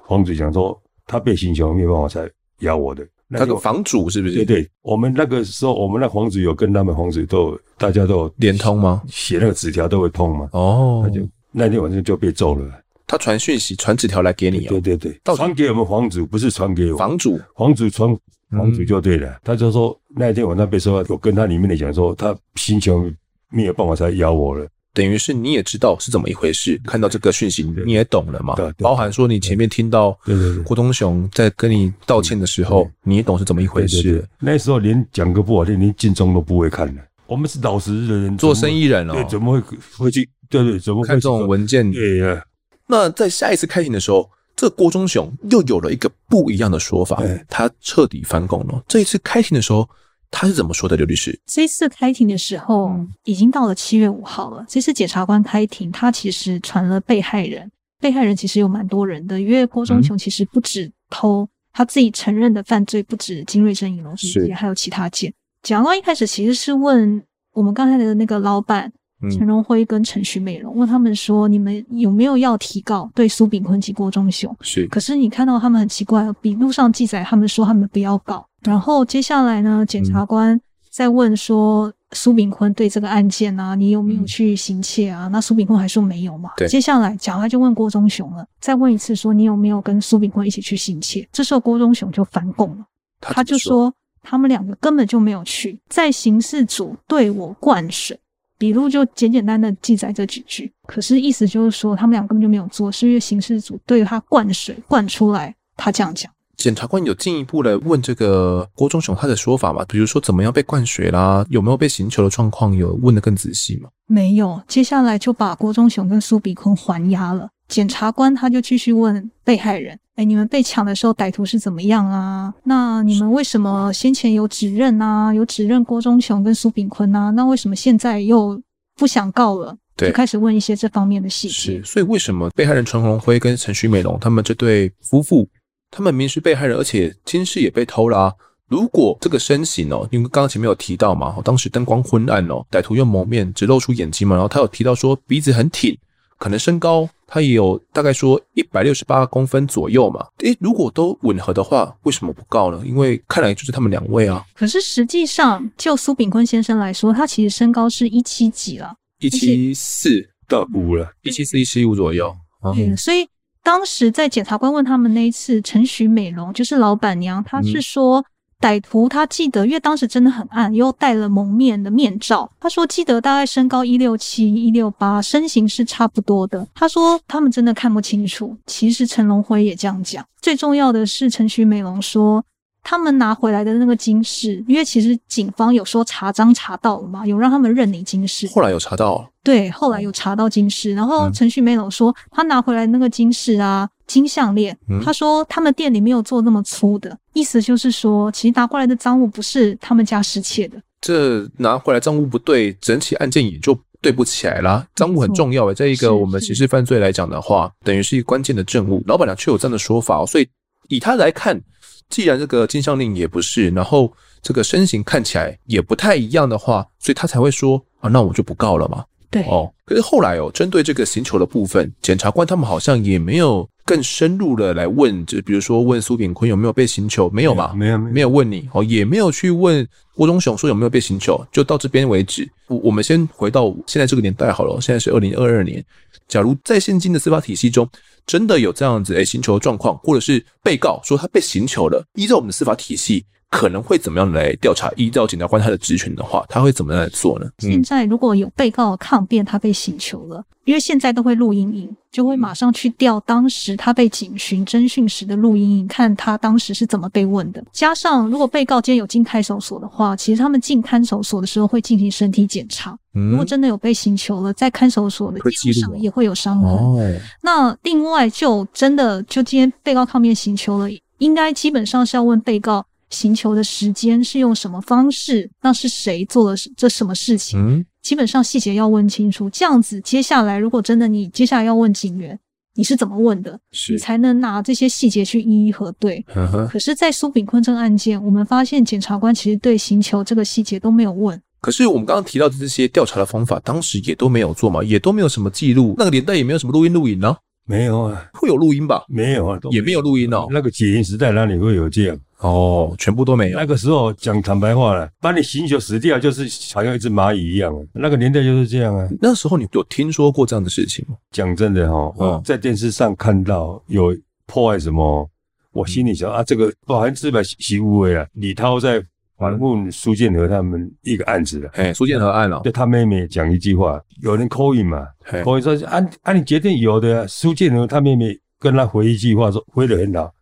房主讲说，他被行凶，没有办法才咬我的。那个房主是不是？对对，我们那个时候，我们那房主有跟他们房主都有，大家都有连通吗？写那个纸条都会通吗？哦，他就那天晚上就被揍了。他传讯息、传纸条来给你啊？对对对，传给我们房主，不是传给我房主，房主传。房主就对了，嗯、他就说那一天晚上被说，我跟他里面的讲说，他心情没有办法才咬我了。等于是你也知道是怎么一回事，看到这个讯息你也懂了嘛？对，包含说你前面听到郭忠雄在跟你道歉的时候，你也懂是怎么一回事。那时候连讲个不好听，连警钟都不会看的。我们是老实的人，做生意人哦，对，怎么会会去？对对，怎么会看这种文件？对呀。那在下一次开庭的时候。这郭忠雄又有了一个不一样的说法，他彻底翻供了。这一次开庭的时候，他是怎么说的？刘律师，这次开庭的时候已经到了七月五号了。这次检察官开庭，他其实传了被害人，被害人其实有蛮多人的，因为郭忠雄其实不止偷，他自己承认的犯罪不止金瑞珍尹龙事件，还有其他件。检察官一开始其实是问我们刚才的那个老板。陈荣辉跟陈徐美容问他们说：“你们有没有要提告对苏炳坤及郭忠雄？”是。可是你看到他们很奇怪，笔录上记载他们说他们不要告。然后接下来呢，检察官再问说：“苏炳坤对这个案件啊，你有没有去行窃啊？”那苏炳坤还说没有嘛。对。接下来检察官就问郭忠雄了，再问一次说：“你有没有跟苏炳坤一起去行窃？”这时候郭忠雄就反供了，他就说他们两个根本就没有去，在刑事组对我灌水。笔录就简简单单的记载这几句，可是意思就是说，他们俩根本就没有做，是因为刑事组对他灌水灌出来，他这样讲。检察官有进一步的问这个郭忠雄他的说法吗？比如说怎么样被灌水啦，有没有被刑求的状况，有问的更仔细吗？没有，接下来就把郭忠雄跟苏炳坤还押了。检察官他就继续问被害人：“哎，你们被抢的时候歹徒是怎么样啊？那你们为什么先前有指认啊？有指认郭忠雄跟苏炳坤啊？那为什么现在又不想告了？”对，就开始问一些这方面的细节。是，所以为什么被害人陈荣辉跟陈徐美龙他们这对夫妇，他们明是被害人，而且金饰也被偷了？如果这个身形哦，因为刚刚前面有提到嘛，当时灯光昏暗哦，歹徒又蒙面，只露出眼睛嘛，然后他有提到说鼻子很挺。可能身高他也有大概说一百六十八公分左右嘛？诶，如果都吻合的话，为什么不告呢？因为看来就是他们两位啊。可是实际上，就苏炳坤先生来说，他其实身高是一七几了，一七四到五了，一七四一七五左右。嗯，所以当时在检察官问他们那一次，陈徐美容就是老板娘，她是说歹徒他记得，因为当时真的很暗，又戴了蒙面的面罩。他说记得大概身高一六七、一六八，身形是差不多的。他说他们真的看不清楚。其实陈龙辉也这样讲。最重要的是，陈徐美龙说他们拿回来的那个金饰，因为其实警方有说查赃查到了嘛，有让他们认领金饰。后来有查到，对，后来有查到金饰。然后陈徐美龙说他拿回来那个金饰啊。金项链，他说他们店里没有做那么粗的，意思就是说，其实拿过来的赃物不是他们家失窃的。这拿回来赃物不对，整起案件也就对不起来啦。赃物很重要诶，在一个我们刑事犯罪来讲的话，等于是一个关键的证物。老板娘却有这样的说法，所以以他来看，既然这个金项链也不是，然后这个身形看起来也不太一样的话，所以他才会说啊，那我就不告了嘛。对哦，可是后来哦，针对这个刑求的部分，检察官他们好像也没有。更深入的来问，就比如说问苏炳坤有没有被刑求，没有吧？没有，没有，没有问你哦，也没有去问郭忠雄说有没有被刑求，就到这边为止。我我们先回到现在这个年代好了，现在是二零二二年。假如在现今的司法体系中，真的有这样子诶刑求状况，或者是被告说他被刑求了，依照我们的司法体系。可能会怎么样来调查？依照检察官他的职权的话，他会怎么样来做呢？嗯、现在如果有被告抗辩，他被刑求了，因为现在都会录音影，就会马上去调当时他被警询侦讯时的录音影，看他当时是怎么被问的。加上如果被告今天有进看守所的话，其实他们进看守所的时候会进行身体检查。嗯、如果真的有被刑求了，在看守所的记录上也会有伤痕。哦、那另外就真的就今天被告抗辩刑求了，应该基本上是要问被告。刑求的时间是用什么方式？那是谁做了这什么事情？嗯，基本上细节要问清楚。这样子，接下来如果真的你接下来要问警员，你是怎么问的？是你才能拿这些细节去一一核对。呵呵可是，在苏炳坤这个案件，我们发现检察官其实对行求这个细节都没有问。可是，我们刚刚提到的这些调查的方法，当时也都没有做嘛，也都没有什么记录。那个年代也没有什么录音录影呢？没有啊，会有录音吧？没有啊，也没有录音哦。那个解严时代哪里会有这样？哦，全部都没有。那个时候讲坦白话了，把你刑求死掉，就是好像一只蚂蚁一样。那个年代就是这样啊。那时候你有听说过这样的事情吗？讲真的哈，哦，在电视上看到有破坏什么，我心里想啊，这个百分之百习无为啊。李涛在。反问苏建和他们一个案子了，哎，苏建和案了，对他妹妹讲一句话，有人 call in 嘛，call in 说按按你决定有的，苏建和他妹妹跟他回一句话说，回的很好，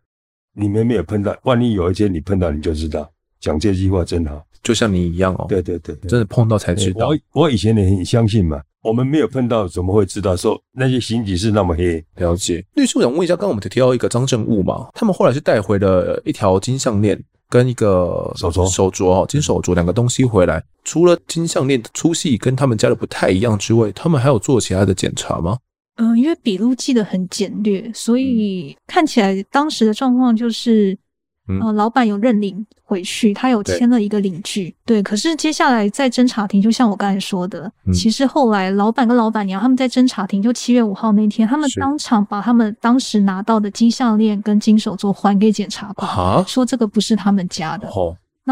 你们没有碰到，万一有一天你碰到，你就知道，讲这句话真好，就像你一样哦，对对对，真的碰到才知道。我我以前也很相信嘛，我们没有碰到，怎么会知道说那些刑警是那么黑？了解，律师，我想问一下，刚刚我们提到一个张正物嘛，他们后来是带回了一条金项链。跟一个手镯、手镯哦，金手镯两个东西回来，除了金项链的粗细跟他们家的不太一样之外，他们还有做其他的检查吗？嗯、呃，因为笔录记得很简略，所以看起来当时的状况就是。嗯、呃，老板有认领回去，他有签了一个领据，对，对。可是接下来在侦查庭，就像我刚才说的，嗯、其实后来老板跟老板娘他们在侦查庭，就七月五号那天，他们当场把他们当时拿到的金项链跟金手镯还给检察官，啊、说这个不是他们家的。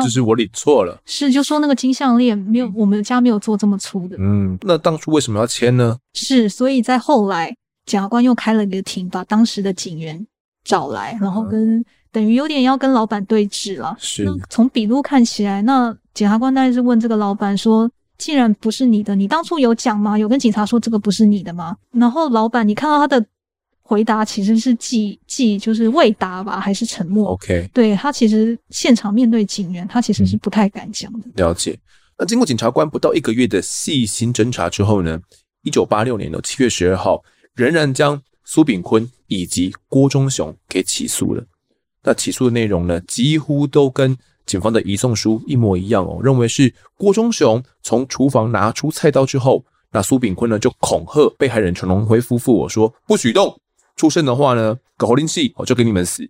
就是我理错了。是，就说那个金项链没有，我们家没有做这么粗的。嗯，那当初为什么要签呢？是，所以在后来，检察官又开了一个庭，把当时的警员找来，然后跟。嗯等于有点要跟老板对峙了。是。那从笔录看起来，那检察官大概是问这个老板说：“既然不是你的，你当初有讲吗？有跟警察说这个不是你的吗？”然后老板，你看到他的回答其实是既既就是未答吧，还是沉默？OK。对，他其实现场面对警员，他其实是不太敢讲的。嗯。了解。那经过检察官不到一个月的细心侦查之后呢，一九八六年的七月十二号，仍然将苏炳坤以及郭忠雄给起诉了。那起诉的内容呢，几乎都跟警方的移送书一模一样哦，认为是郭忠雄从厨房拿出菜刀之后，那苏炳坤呢就恐吓被害人陈龙辉夫妇，我说不许动，出声的话呢，搞喉灵气，我就给你们死。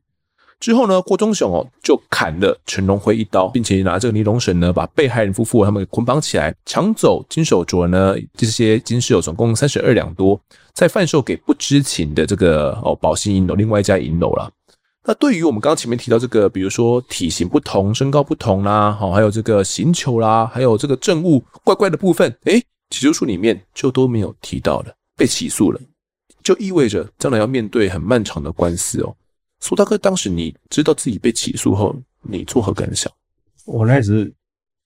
之后呢，郭忠雄哦就砍了陈龙辉一刀，并且拿这个尼龙绳呢把被害人夫妇他们给捆绑起来，抢走金手镯呢，这些金饰有总共三十二两多，再贩售给不知情的这个哦宝兴银楼另外一家银楼了。那对于我们刚刚前面提到这个，比如说体型不同、身高不同啦，好，还有这个刑求啦，还有这个证物怪怪的部分，诶，起诉书里面就都没有提到了，被起诉了，就意味着将来要面对很漫长的官司哦。苏大哥，当时你知道自己被起诉后，你作何感想？我那时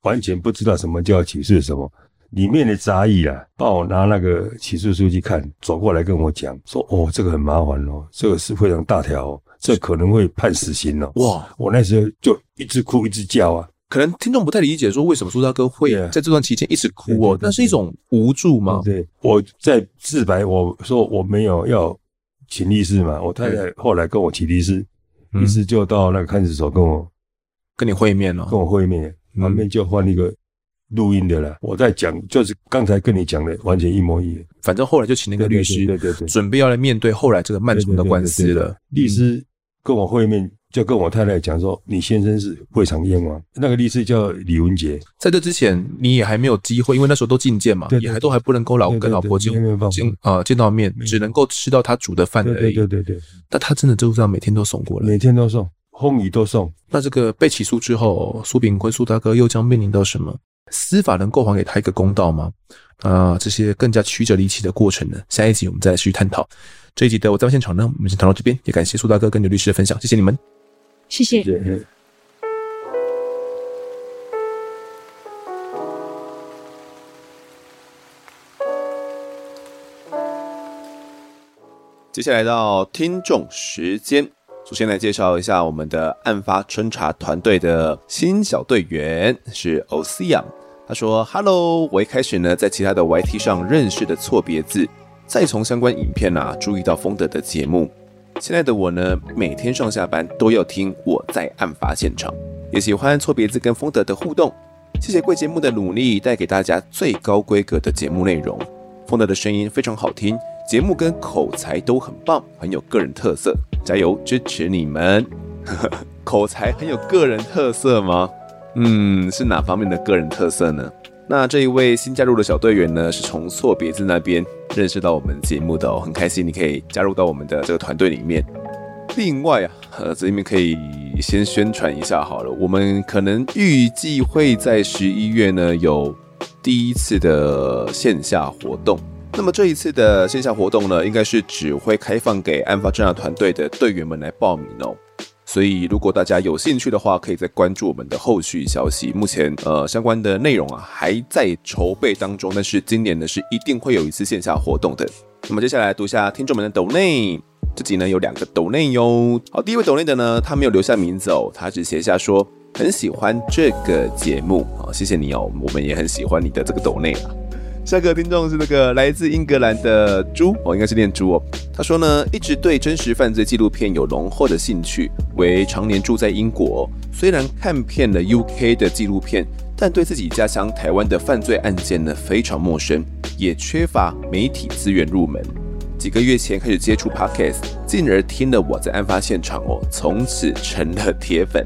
完全不知道什么叫起诉什么，里面的杂役啊，帮我拿那个起诉书去看，走过来跟我讲说：“哦，这个很麻烦哦，这个是非常大条哦，这可能会判死刑哦。”哇！我那时候就一直哭一直叫啊。可能听众不太理解，说为什么苏大哥会在这段期间一直哭哦？那是一种无助吗？对，我在自白，我说我没有要请律师嘛。我太太后来跟我请律师，律师就到那个看守所跟我跟你会面了，跟我会面，旁边就换一个录音的了。我在讲，就是刚才跟你讲的完全一模一样。反正后来就请那个律师，对对对，准备要来面对后来这个漫长的官司了。律师跟我会面。就跟我太太讲说，你先生是会场冤枉。那个律师叫李文杰，在这之前你也还没有机会，因为那时候都觐见嘛，也还都还不能够老跟老婆见见啊见到面，只能够吃到他煮的饭而已。对对对对。但他真的就这样每天都送过来，每天都送，风雨都送。那这个被起诉之后，苏炳坤苏大哥又将面临到什么？司法能够还给他一个公道吗？啊，这些更加曲折离奇的过程呢？下一集我们再来继续探讨。这一集的我在现场呢，我们先谈到这边，也感谢苏大哥跟刘律师的分享，谢谢你们。谢谢。接下来到听众时间，首先来介绍一下我们的案发侦查团队的新小队员是欧思阳。他说：“Hello，我一开始呢在其他的 YT 上认识的错别字，再从相关影片啊注意到丰德的节目。”现在的我呢，每天上下班都要听我在案发现场，也喜欢错别字跟风德的互动。谢谢贵节目的努力，带给大家最高规格的节目内容。风德的声音非常好听，节目跟口才都很棒，很有个人特色。加油，支持你们！口才很有个人特色吗？嗯，是哪方面的个人特色呢？那这一位新加入的小队员呢，是从错别字那边认识到我们节目的哦，很开心你可以加入到我们的这个团队里面。另外啊，呃，这里面可以先宣传一下好了，我们可能预计会在十一月呢有第一次的线下活动。那么这一次的线下活动呢，应该是只会开放给案发侦查团队的队员们来报名哦。所以，如果大家有兴趣的话，可以再关注我们的后续消息。目前，呃，相关的内容啊还在筹备当中，但是今年呢是一定会有一次线下活动的。那么接下来读一下听众们的抖内，这集呢有两个抖内哟。好，第一位抖内的呢，他没有留下名字哦，他只写下说很喜欢这个节目，好，谢谢你哦，我们也很喜欢你的这个抖内啊。下个听众是那个来自英格兰的猪哦，应该是念猪哦。他说呢，一直对真实犯罪纪录片有浓厚的兴趣，为常年住在英国，虽然看遍了 UK 的纪录片，但对自己家乡台湾的犯罪案件呢非常陌生，也缺乏媒体资源入门。几个月前开始接触 Podcast，进而听了我在案发现场哦，从此成了铁粉。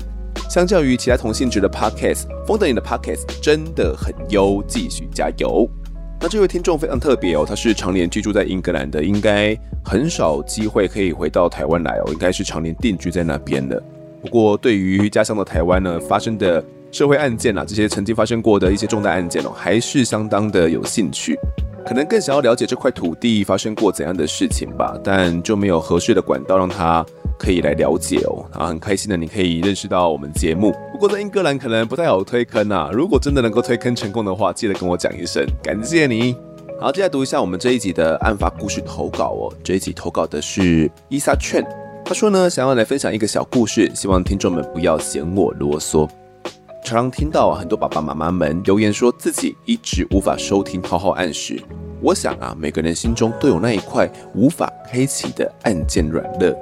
相较于其他同性质的 Podcast，丰德你的 Podcast 真的很优，继续加油。那这位听众非常特别哦，他是常年居住在英格兰的，应该很少机会可以回到台湾来哦，应该是常年定居在那边的。不过对于家乡的台湾呢，发生的社会案件啊，这些曾经发生过的一些重大案件哦，还是相当的有兴趣。可能更想要了解这块土地发生过怎样的事情吧，但就没有合适的管道让他可以来了解哦。啊，很开心的你可以认识到我们节目，不过在英格兰可能不太好推坑啊。如果真的能够推坑成功的话，记得跟我讲一声，感谢你。好，接下来读一下我们这一集的案发故事投稿哦。这一集投稿的是伊莎劝，他说呢，想要来分享一个小故事，希望听众们不要嫌我啰嗦。常常听到很多爸爸妈妈们留言说自己一直无法收听浩浩案时，我想啊，每个人心中都有那一块无法开启的案件软肋。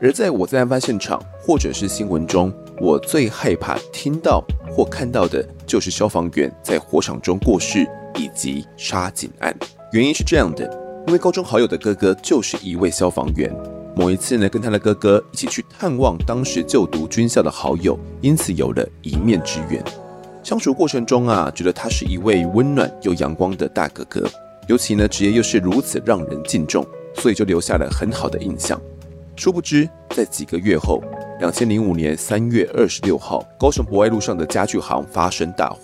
而在我在案发现场或者是新闻中，我最害怕听到或看到的就是消防员在火场中过世以及杀警案。原因是这样的，因为高中好友的哥哥就是一位消防员。某一次呢，跟他的哥哥一起去探望当时就读军校的好友，因此有了一面之缘。相处过程中啊，觉得他是一位温暖又阳光的大哥哥，尤其呢职业又是如此让人敬重，所以就留下了很好的印象。殊不知，在几个月后，两千零五年三月二十六号，高雄博爱路上的家具行发生大火。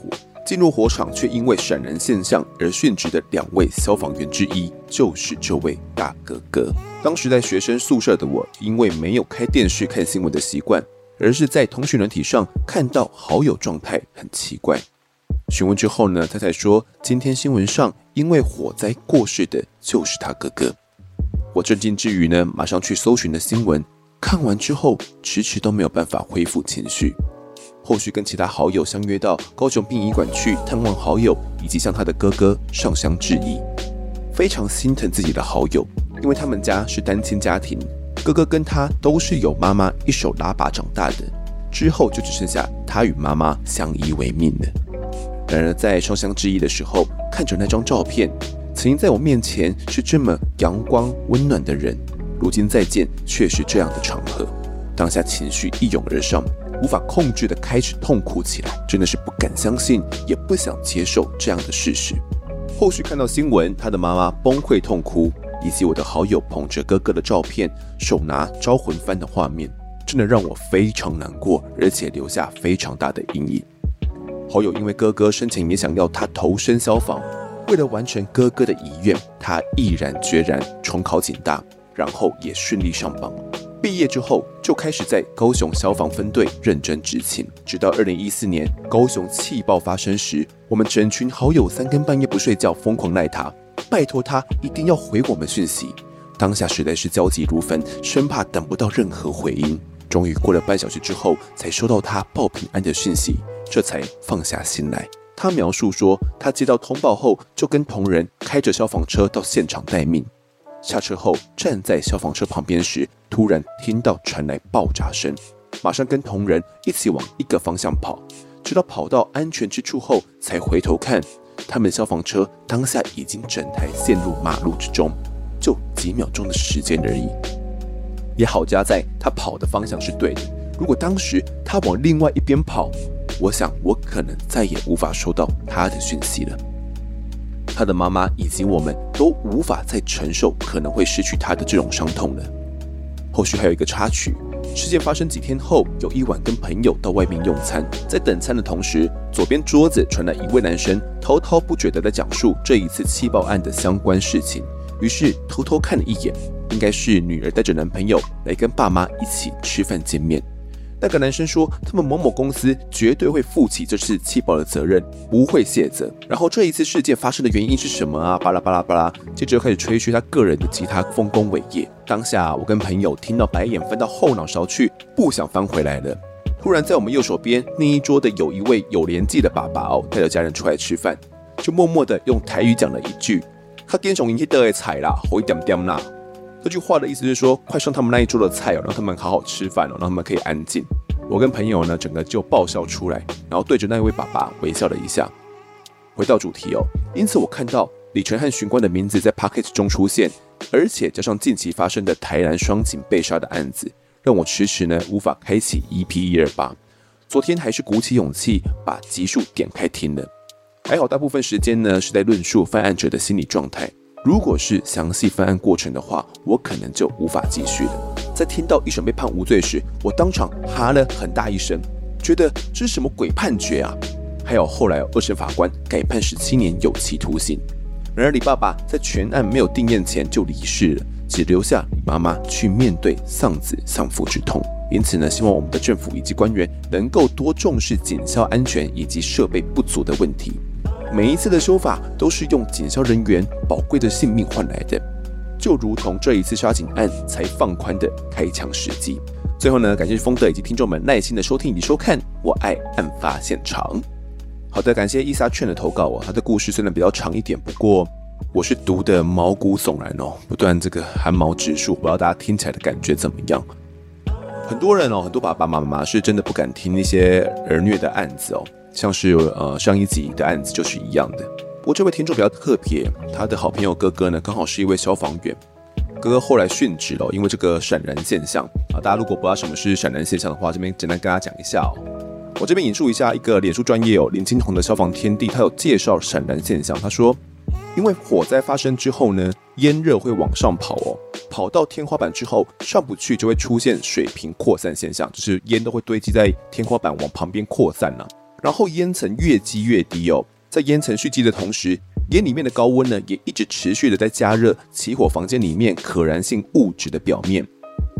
进入火场却因为闪燃现象而殉职的两位消防员之一，就是这位大哥哥。当时在学生宿舍的我，因为没有开电视看新闻的习惯，而是在通讯软体上看到好友状态很奇怪。询问之后呢，他才说今天新闻上因为火灾过世的就是他哥哥。我震惊之余呢，马上去搜寻了新闻，看完之后迟迟都没有办法恢复情绪。后续跟其他好友相约到高雄殡仪馆去探望好友，以及向他的哥哥上香致意。非常心疼自己的好友，因为他们家是单亲家庭，哥哥跟他都是有妈妈一手拉拔长大的，之后就只剩下他与妈妈相依为命了。然而在上香致意的时候，看着那张照片，曾经在我面前是这么阳光温暖的人，如今再见却是这样的场合，当下情绪一涌而上，无法控制的开始痛哭起来，真的是不敢相信，也不想接受这样的事实。后续看到新闻，他的妈妈崩溃痛哭，以及我的好友捧着哥哥的照片，手拿招魂幡的画面，真的让我非常难过，而且留下非常大的阴影。好友因为哥哥生前也想要他投身消防，为了完成哥哥的遗愿，他毅然决然重考警大，然后也顺利上榜。毕业之后，就开始在高雄消防分队认真执勤，直到二零一四年高雄气爆发生时，我们整群好友三更半夜不睡觉，疯狂赖他，拜托他一定要回我们讯息。当下实在是焦急如焚，生怕等不到任何回音。终于过了半小时之后，才收到他报平安的讯息，这才放下心来。他描述说，他接到通报后，就跟同仁开着消防车到现场待命。下车后，站在消防车旁边时，突然听到传来爆炸声，马上跟同仁一起往一个方向跑，直到跑到安全之处后，才回头看，他们消防车当下已经整台陷入马路之中，就几秒钟的时间而已。也好加在他跑的方向是对的，如果当时他往另外一边跑，我想我可能再也无法收到他的讯息了。他的妈妈以及我们都无法再承受可能会失去他的这种伤痛了。后续还有一个插曲，事件发生几天后，有一晚跟朋友到外面用餐，在等餐的同时，左边桌子传来一位男生滔滔不绝地在讲述这一次气爆案的相关事情，于是偷偷看了一眼，应该是女儿带着男朋友来跟爸妈一起吃饭见面。那个男生说，他们某某公司绝对会负起这次气爆的责任，不会卸责。然后这一次事件发生的原因是什么啊？巴拉巴拉巴拉，接着开始吹嘘他个人的其他丰功伟业。当下我跟朋友听到白眼翻到后脑勺去，不想翻回来了。突然在我们右手边那一桌的有一位有年纪的爸爸哦，带着家人出来吃饭，就默默的用台语讲了一句：“他跟上引起的菜啦，好一点点啦。”这句话的意思是说，快上他们那一桌的菜哦，让他们好好吃饭哦，让他们可以安静。我跟朋友呢，整个就爆笑出来，然后对着那位爸爸微笑了一下。回到主题哦，因此我看到李晨和巡官的名字在 Podcast 中出现，而且加上近期发生的台南双警被杀的案子，让我迟迟呢无法开启 EP 一二八。昨天还是鼓起勇气把集数点开听了，还好大部分时间呢是在论述犯案者的心理状态。如果是详细犯案过程的话，我可能就无法继续了。在听到一审被判无罪时，我当场哈了很大一声，觉得这是什么鬼判决啊？还有后来二审法官改判十七年有期徒刑。然而李爸爸在全案没有定谳前就离世了，只留下李妈妈去面对丧子丧父之痛。因此呢，希望我们的政府以及官员能够多重视警校安全以及设备不足的问题。每一次的修法都是用警消人员宝贵的性命换来的，就如同这一次杀警案才放宽的开枪时机。最后呢，感谢丰德以及听众们耐心的收听以及收看，我爱案发现场。好的，感谢伊莎劝的投稿哦，他的故事虽然比较长一点，不过我是读的毛骨悚然哦，不断这个寒毛直竖，不知道大家听起来的感觉怎么样？很多人哦，很多爸爸妈妈是真的不敢听那些儿虐的案子哦。像是呃上一集的案子就是一样的，不过这位听众比较特别，他的好朋友哥哥呢刚好是一位消防员，哥哥后来殉职了，因为这个闪燃现象啊，大家如果不知道什么是闪燃现象的话，这边简单跟大家讲一下哦。我这边引述一下一个脸书专业哦，林金红的消防天地，他有介绍闪燃现象，他说，因为火灾发生之后呢，烟热会往上跑哦，跑到天花板之后上不去，就会出现水平扩散现象，就是烟都会堆积在天花板往旁边扩散了。然后烟层越积越低哦，在烟层蓄积的同时，烟里面的高温呢也一直持续的在加热起火房间里面可燃性物质的表面。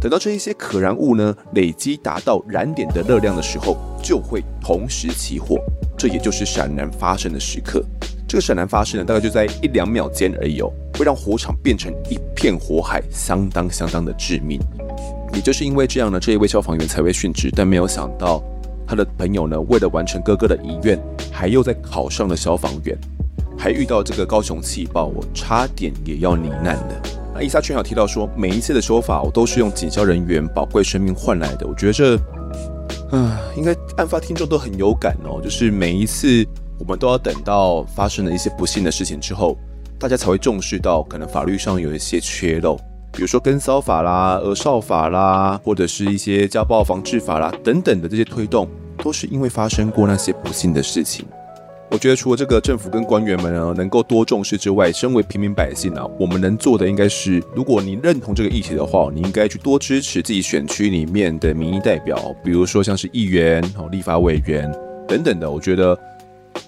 等到这一些可燃物呢累积达到燃点的热量的时候，就会同时起火，这也就是闪燃发生的时刻。这个闪燃发生呢，大概就在一两秒间而已哦，会让火场变成一片火海，相当相当的致命。也就是因为这样呢，这一位消防员才会殉职，但没有想到他的朋友呢，为了完成哥哥的遗愿，还又在考上了消防员，还遇到这个高雄气爆，我差点也要罹难了。那伊莎圈有提到说，每一次的修法，我都是用警消人员宝贵生命换来的。我觉得这，啊，应该案发听众都很有感哦，就是每一次。我们都要等到发生了一些不幸的事情之后，大家才会重视到可能法律上有一些缺漏，比如说跟骚法啦、儿少法啦，或者是一些家暴防治法啦等等的这些推动，都是因为发生过那些不幸的事情。我觉得除了这个政府跟官员们呢能够多重视之外，身为平民百姓啊，我们能做的应该是，如果你认同这个议题的话，你应该去多支持自己选区里面的民意代表，比如说像是议员、哦立法委员等等的，我觉得。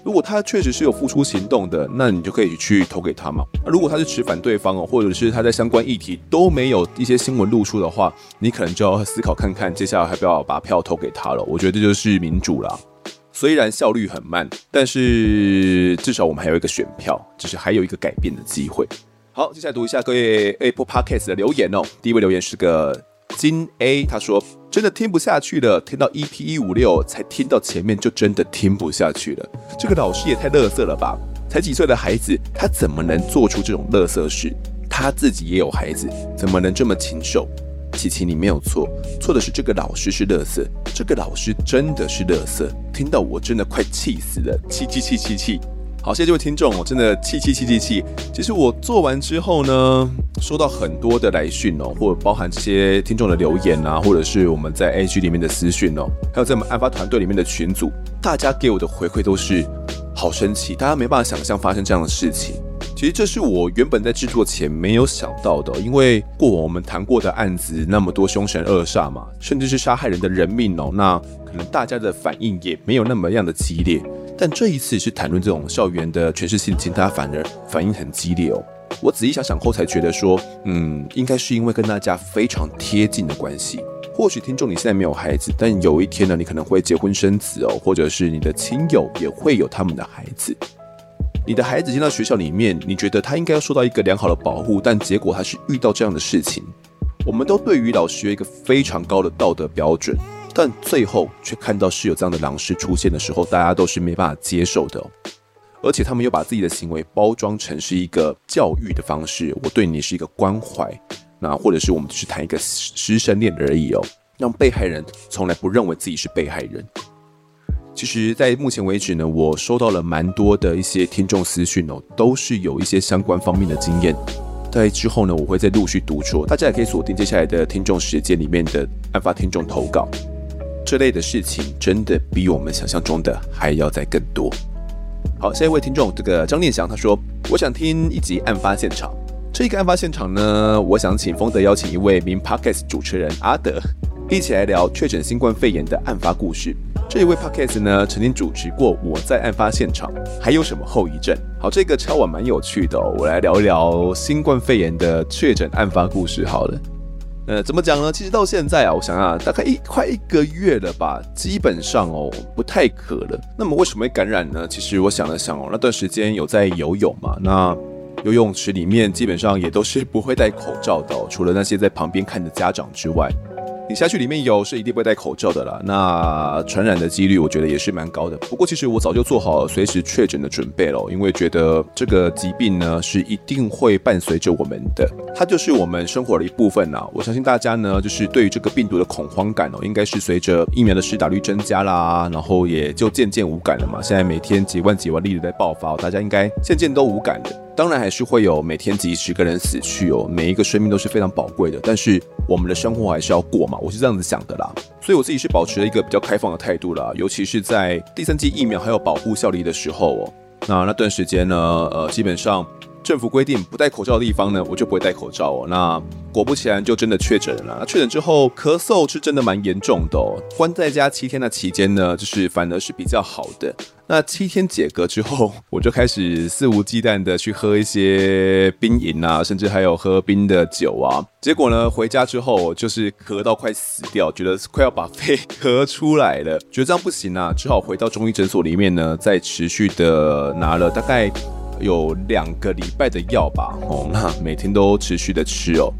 如果他确实是有付出行动的，那你就可以去投给他嘛。如果他是持反对方哦，或者是他在相关议题都没有一些新闻露出的话，你可能就要思考看看，接下来还不要把票投给他了。我觉得这就是民主啦。虽然效率很慢，但是至少我们还有一个选票，就是还有一个改变的机会。好，接下来读一下各位 Apple Podcast 的留言哦。第一位留言是个。金 A 他说：“真的听不下去了，听到 EP 一五六才听到前面就真的听不下去了。这个老师也太乐色了吧！才几岁的孩子，他怎么能做出这种乐色事？他自己也有孩子，怎么能这么禽兽？琪琪，你没有错，错的是这个老师是乐色，这个老师真的是乐色。听到我真的快气死了，气气气气气！”好，谢谢这位听众，我真的气气气气气。其实我做完之后呢，收到很多的来讯哦，或者包含这些听众的留言啊，或者是我们在 A G 里面的私讯哦，还有在我们案发团队里面的群组，大家给我的回馈都是好生气，大家没办法想象发生这样的事情。其实这是我原本在制作前没有想到的，因为过往我们谈过的案子那么多凶神恶煞嘛，甚至是杀害人的人命哦，那可能大家的反应也没有那么样的激烈。但这一次是谈论这种校园的权势性侵，他反而反应很激烈哦。我仔细想想后才觉得说，嗯，应该是因为跟大家非常贴近的关系。或许听众你现在没有孩子，但有一天呢，你可能会结婚生子哦，或者是你的亲友也会有他们的孩子。你的孩子进到学校里面，你觉得他应该要受到一个良好的保护，但结果他是遇到这样的事情。我们都对于老师有一个非常高的道德标准。但最后却看到是有这样的老师出现的时候，大家都是没办法接受的。而且他们又把自己的行为包装成是一个教育的方式，我对你是一个关怀，那或者是我们只是谈一个师生恋而已哦，让被害人从来不认为自己是被害人。其实，在目前为止呢，我收到了蛮多的一些听众私讯哦，都是有一些相关方面的经验。在之后呢，我会再陆续读出，大家也可以锁定接下来的听众时间里面的案发听众投稿。这类的事情真的比我们想象中的还要再更多。好，下一位听众，这个张念祥他说：“我想听一集案发现场。这一个案发现场呢，我想请丰德邀请一位名 Podcast 主持人阿德一起来聊确诊新冠肺炎的案发故事。这一位 Podcast 呢，曾经主持过《我在案发现场》，还有什么后遗症？好，这个敲碗蛮有趣的，我来聊一聊新冠肺炎的确诊案发故事。好了。”呃，怎么讲呢？其实到现在啊，我想想啊，大概一快一个月了吧，基本上哦，不太渴了。那么为什么会感染呢？其实我想了想哦，那段时间有在游泳嘛，那游泳池里面基本上也都是不会戴口罩的哦，除了那些在旁边看的家长之外。你下去里面游是一定不会戴口罩的啦，那传染的几率我觉得也是蛮高的。不过其实我早就做好随时确诊的准备了，因为觉得这个疾病呢是一定会伴随着我们的，它就是我们生活的一部分呐。我相信大家呢就是对于这个病毒的恐慌感哦，应该是随着疫苗的施打率增加啦，然后也就渐渐无感了嘛。现在每天几万几万例的在爆发，大家应该渐渐都无感的。当然还是会有每天几十个人死去哦，每一个生命都是非常宝贵的。但是我们的生活还是要过嘛，我是这样子想的啦。所以我自己是保持了一个比较开放的态度啦，尤其是在第三季疫苗还有保护效力的时候哦。那那段时间呢，呃，基本上政府规定不戴口罩的地方呢，我就不会戴口罩哦。那果不其然，就真的确诊了。那确诊之后，咳嗽是真的蛮严重的哦。关在家七天的期间呢，就是反而是比较好的。那七天解隔之后，我就开始肆无忌惮的去喝一些冰饮啊，甚至还有喝冰的酒啊。结果呢，回家之后就是咳到快死掉，觉得快要把肺 咳出来了，觉得这样不行啊，只好回到中医诊所里面呢，再持续的拿了大概有两个礼拜的药吧。哦，那每天都持续的吃哦，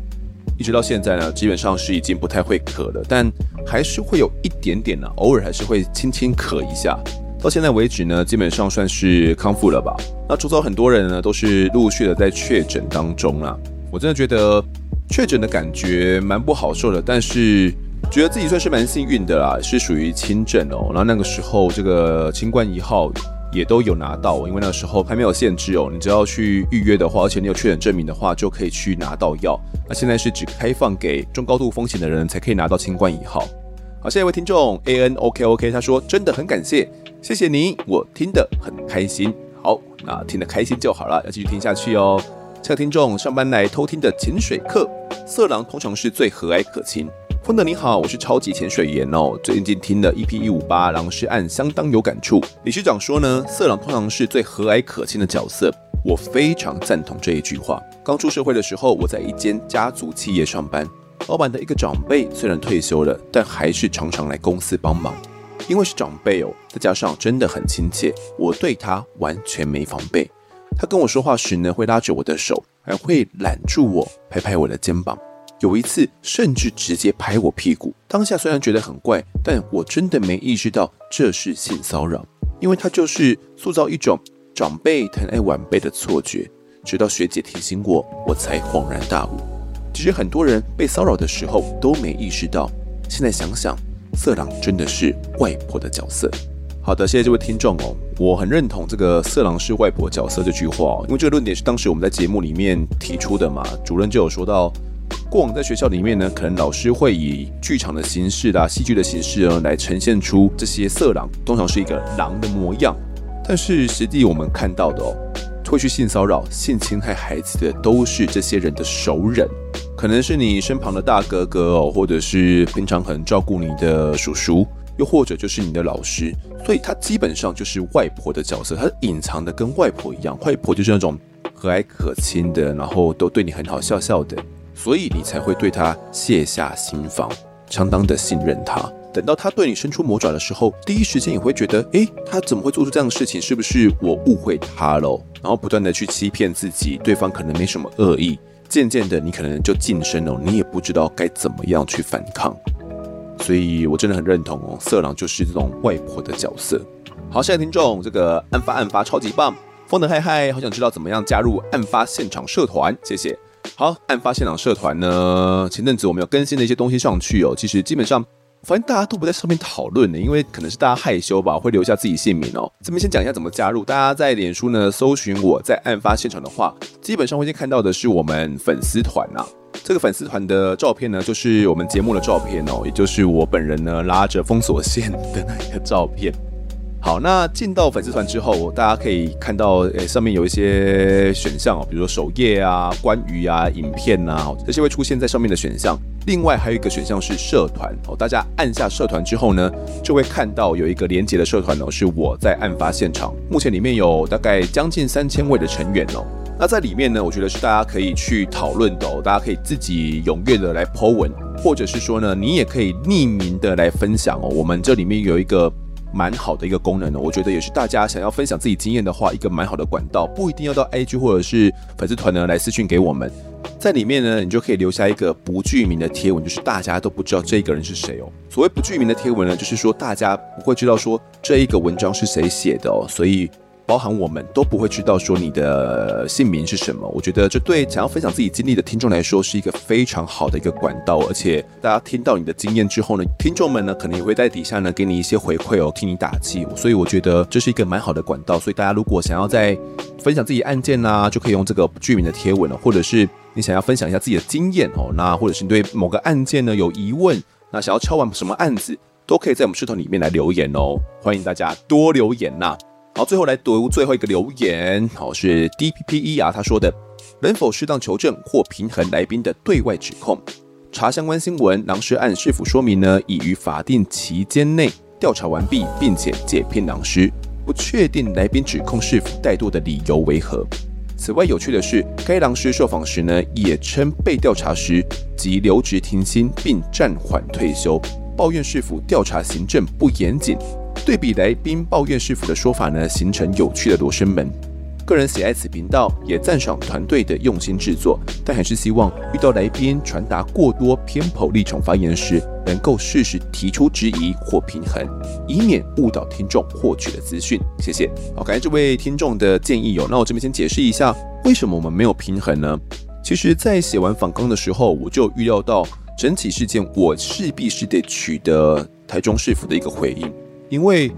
一直到现在呢，基本上是已经不太会咳了，但还是会有一点点呢、啊，偶尔还是会轻轻咳一下。到现在为止呢，基本上算是康复了吧。那周遭很多人呢，都是陆续的在确诊当中啊。我真的觉得确诊的感觉蛮不好受的，但是觉得自己算是蛮幸运的啦，是属于轻症哦。然后那个时候这个新冠一号也都有拿到，因为那个时候还没有限制哦，你只要去预约的话，而且你有确诊证明的话，就可以去拿到药。那现在是只开放给中高度风险的人才可以拿到清冠一号。好，下一位听众 A N O K O K，他说真的很感谢。谢谢你，我听得很开心。好，那听得开心就好了，要继续听下去哦。下个听众上班来偷听的潜水课，色狼通常是最和蔼可亲。丰德你好，我是超级潜水员哦。最近听了 EP 一五八狼师案，相当有感触。理事长说呢，色狼通常是最和蔼可亲的角色，我非常赞同这一句话。刚出社会的时候，我在一间家族企业上班，老板的一个长辈虽然退休了，但还是常常来公司帮忙。因为是长辈哦，再加上真的很亲切，我对他完全没防备。他跟我说话时呢，会拉着我的手，还会揽住我，拍拍我的肩膀。有一次，甚至直接拍我屁股。当下虽然觉得很怪，但我真的没意识到这是性骚扰，因为他就是塑造一种长辈疼爱晚辈的错觉。直到学姐提醒我，我才恍然大悟。其实很多人被骚扰的时候都没意识到，现在想想。色狼真的是外婆的角色。好的，谢谢这位听众哦，我很认同这个“色狼是外婆角色”这句话，因为这个论点是当时我们在节目里面提出的嘛。主任就有说到，过往在学校里面呢，可能老师会以剧场的形式啦、戏剧的形式呢，来呈现出这些色狼通常是一个狼的模样。但是实际我们看到的哦，会去性骚扰、性侵害孩子的，都是这些人的熟人。可能是你身旁的大哥哥哦，或者是平常很照顾你的叔叔，又或者就是你的老师，所以他基本上就是外婆的角色，他隐藏的跟外婆一样，外婆就是那种和蔼可亲的，然后都对你很好笑笑的，所以你才会对他卸下心防，相当的信任他。等到他对你伸出魔爪的时候，第一时间也会觉得，诶，他怎么会做出这样的事情？是不是我误会他了？然后不断的去欺骗自己，对方可能没什么恶意。渐渐的，你可能就近身了，你也不知道该怎么样去反抗，所以我真的很认同哦，色狼就是这种外婆的角色。好，下一位听众，这个案发案发超级棒，风能嗨嗨，好想知道怎么样加入案发现场社团，谢谢。好，案发现场社团呢，前阵子我们有更新的一些东西上去哦，其实基本上。发现大家都不在上面讨论呢，因为可能是大家害羞吧，会留下自己姓名哦。这边先讲一下怎么加入。大家在脸书呢搜寻我在案发现场的话，基本上会先看到的是我们粉丝团呐。这个粉丝团的照片呢，就是我们节目的照片哦，也就是我本人呢拉着封锁线的那个照片。好，那进到粉丝团之后，大家可以看到，诶、上面有一些选项哦，比如说首页啊、关于啊、影片啊，这些会出现在上面的选项。另外还有一个选项是社团哦，大家按下社团之后呢，就会看到有一个连接的社团哦，是我在案发现场，目前里面有大概将近三千位的成员哦。那在里面呢，我觉得是大家可以去讨论的哦，大家可以自己踊跃的来 po 文，或者是说呢，你也可以匿名的来分享哦。我们这里面有一个。蛮好的一个功能呢，我觉得也是大家想要分享自己经验的话，一个蛮好的管道，不一定要到 IG 或者是粉丝团呢来私讯给我们，在里面呢，你就可以留下一个不具名的贴文，就是大家都不知道这个人是谁哦。所谓不具名的贴文呢，就是说大家不会知道说这一个文章是谁写的哦，所以。包含我们都不会知道说你的姓名是什么，我觉得这对想要分享自己经历的听众来说是一个非常好的一个管道，而且大家听到你的经验之后呢，听众们呢可能也会在底下呢给你一些回馈哦，替你打气，所以我觉得这是一个蛮好的管道。所以大家如果想要在分享自己案件啊，就可以用这个不具名的贴文了，或者是你想要分享一下自己的经验哦，那或者是你对某个案件呢有疑问，那想要敲完什么案子，都可以在我们社团里面来留言哦，欢迎大家多留言呐。好，最后来读最后一个留言。好，是 DPPE 啊，他说的：能否适当求证或平衡来宾的对外指控？查相关新闻，狼师案是否说明呢？已于法定期间内调查完毕，并且解聘狼师。不确定来宾指控市府怠惰的理由为何。此外，有趣的是，该狼师受访时呢，也称被调查时即留职停薪并暂缓退休，抱怨市府调查行政不严谨。对比来宾抱怨市府的说法呢，形成有趣的罗生门。个人喜爱此频道，也赞赏团队的用心制作，但还是希望遇到来宾传达过多偏颇立场发言时，能够适时提出质疑或平衡，以免误导听众获取的资讯。谢谢。好，感谢这位听众的建议哦。那我这边先解释一下，为什么我们没有平衡呢？其实，在写完访纲的时候，我就预料到整体事件，我势必是得取得台中市府的一个回应，因为。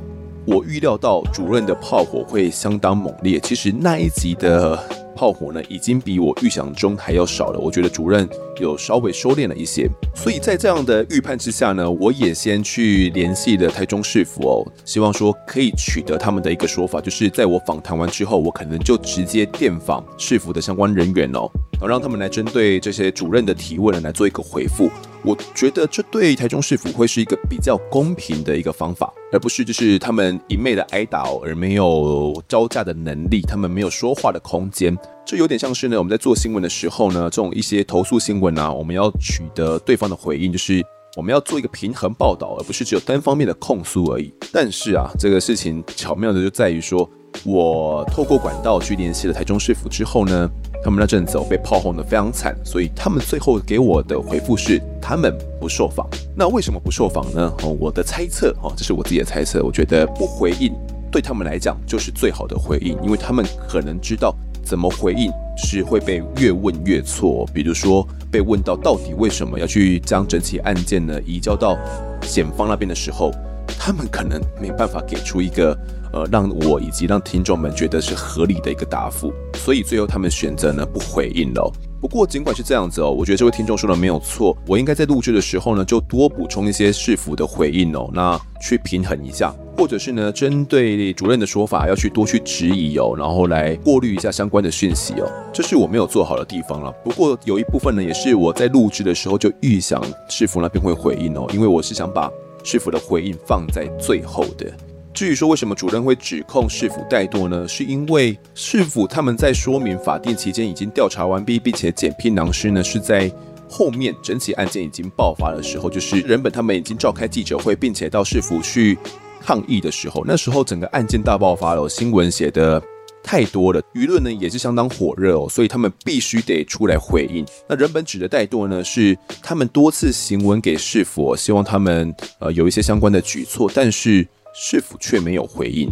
我预料到主任的炮火会相当猛烈。其实那一集的炮火呢，已经比我预想中还要少了。我觉得主任有稍微收敛了一些。所以在这样的预判之下呢，我也先去联系了台中市府哦，希望说可以取得他们的一个说法，就是在我访谈完之后，我可能就直接电访市府的相关人员哦，然后让他们来针对这些主任的提问来做一个回复。我觉得这对台中市府会是一个比较公平的一个方法，而不是就是他们一昧的挨打而没有招架的能力，他们没有说话的空间。这有点像是呢，我们在做新闻的时候呢，这种一些投诉新闻啊，我们要取得对方的回应，就是我们要做一个平衡报道，而不是只有单方面的控诉而已。但是啊，这个事情巧妙的就在于说，我透过管道去联系了台中市府之后呢。他们那阵子我被炮轰得非常惨，所以他们最后给我的回复是他们不受访。那为什么不受访呢？哦，我的猜测哦，这是我自己的猜测。我觉得不回应对他们来讲就是最好的回应，因为他们可能知道怎么回应是会被越问越错。比如说被问到到底为什么要去将整起案件呢移交到检方那边的时候，他们可能没办法给出一个。呃，让我以及让听众们觉得是合理的一个答复，所以最后他们选择呢不回应了。不过尽管是这样子哦，我觉得这位听众说的没有错，我应该在录制的时候呢就多补充一些市府的回应哦，那去平衡一下，或者是呢针对主任的说法要去多去质疑哦，然后来过滤一下相关的讯息哦，这是我没有做好的地方了。不过有一部分呢也是我在录制的时候就预想市府那边会回应哦，因为我是想把市府的回应放在最后的。至于说为什么主任会指控市府怠惰呢？是因为市府他们在说明法定期间已经调查完毕，并且检聘囊师呢，是在后面整起案件已经爆发的时候，就是人本他们已经召开记者会，并且到市府去抗议的时候，那时候整个案件大爆发了，新闻写的太多了，舆论呢也是相当火热哦，所以他们必须得出来回应。那人本指的怠惰呢，是他们多次行文给市府，希望他们呃有一些相关的举措，但是。市府却没有回应。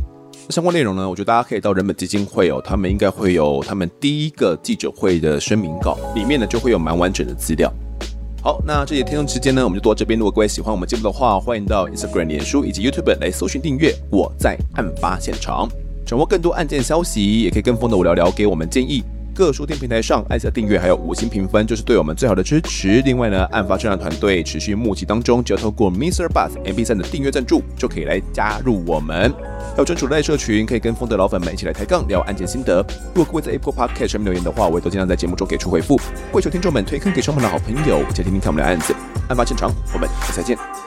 相关内容呢，我觉得大家可以到人本基金会哦，他们应该会有他们第一个记者会的声明稿，里面呢就会有蛮完整的资料。好，那这节听众时间呢，我们就到这边。如果各位喜欢我们节目的话，欢迎到 Instagram、脸书以及 YouTube 来搜寻订阅。我在案发现场，掌握更多案件消息，也可以跟风的我聊聊，给我们建议。各书店平台上按下订阅，还有五星评分，就是对我们最好的支持。另外呢，案发侦查团队持续募集当中，只要透过 Mister Bus MP3 的订阅赞助，就可以来加入我们。还有专属赖社群，可以跟风的老粉们一起来抬杠聊案件心得。如果各位在 Apple Podcast 上面留言的话，我也都尽量在节目中给出回复。跪求听众们推坑给双方的好朋友，一起听听看我们的案子。案发现场，我们下次再见。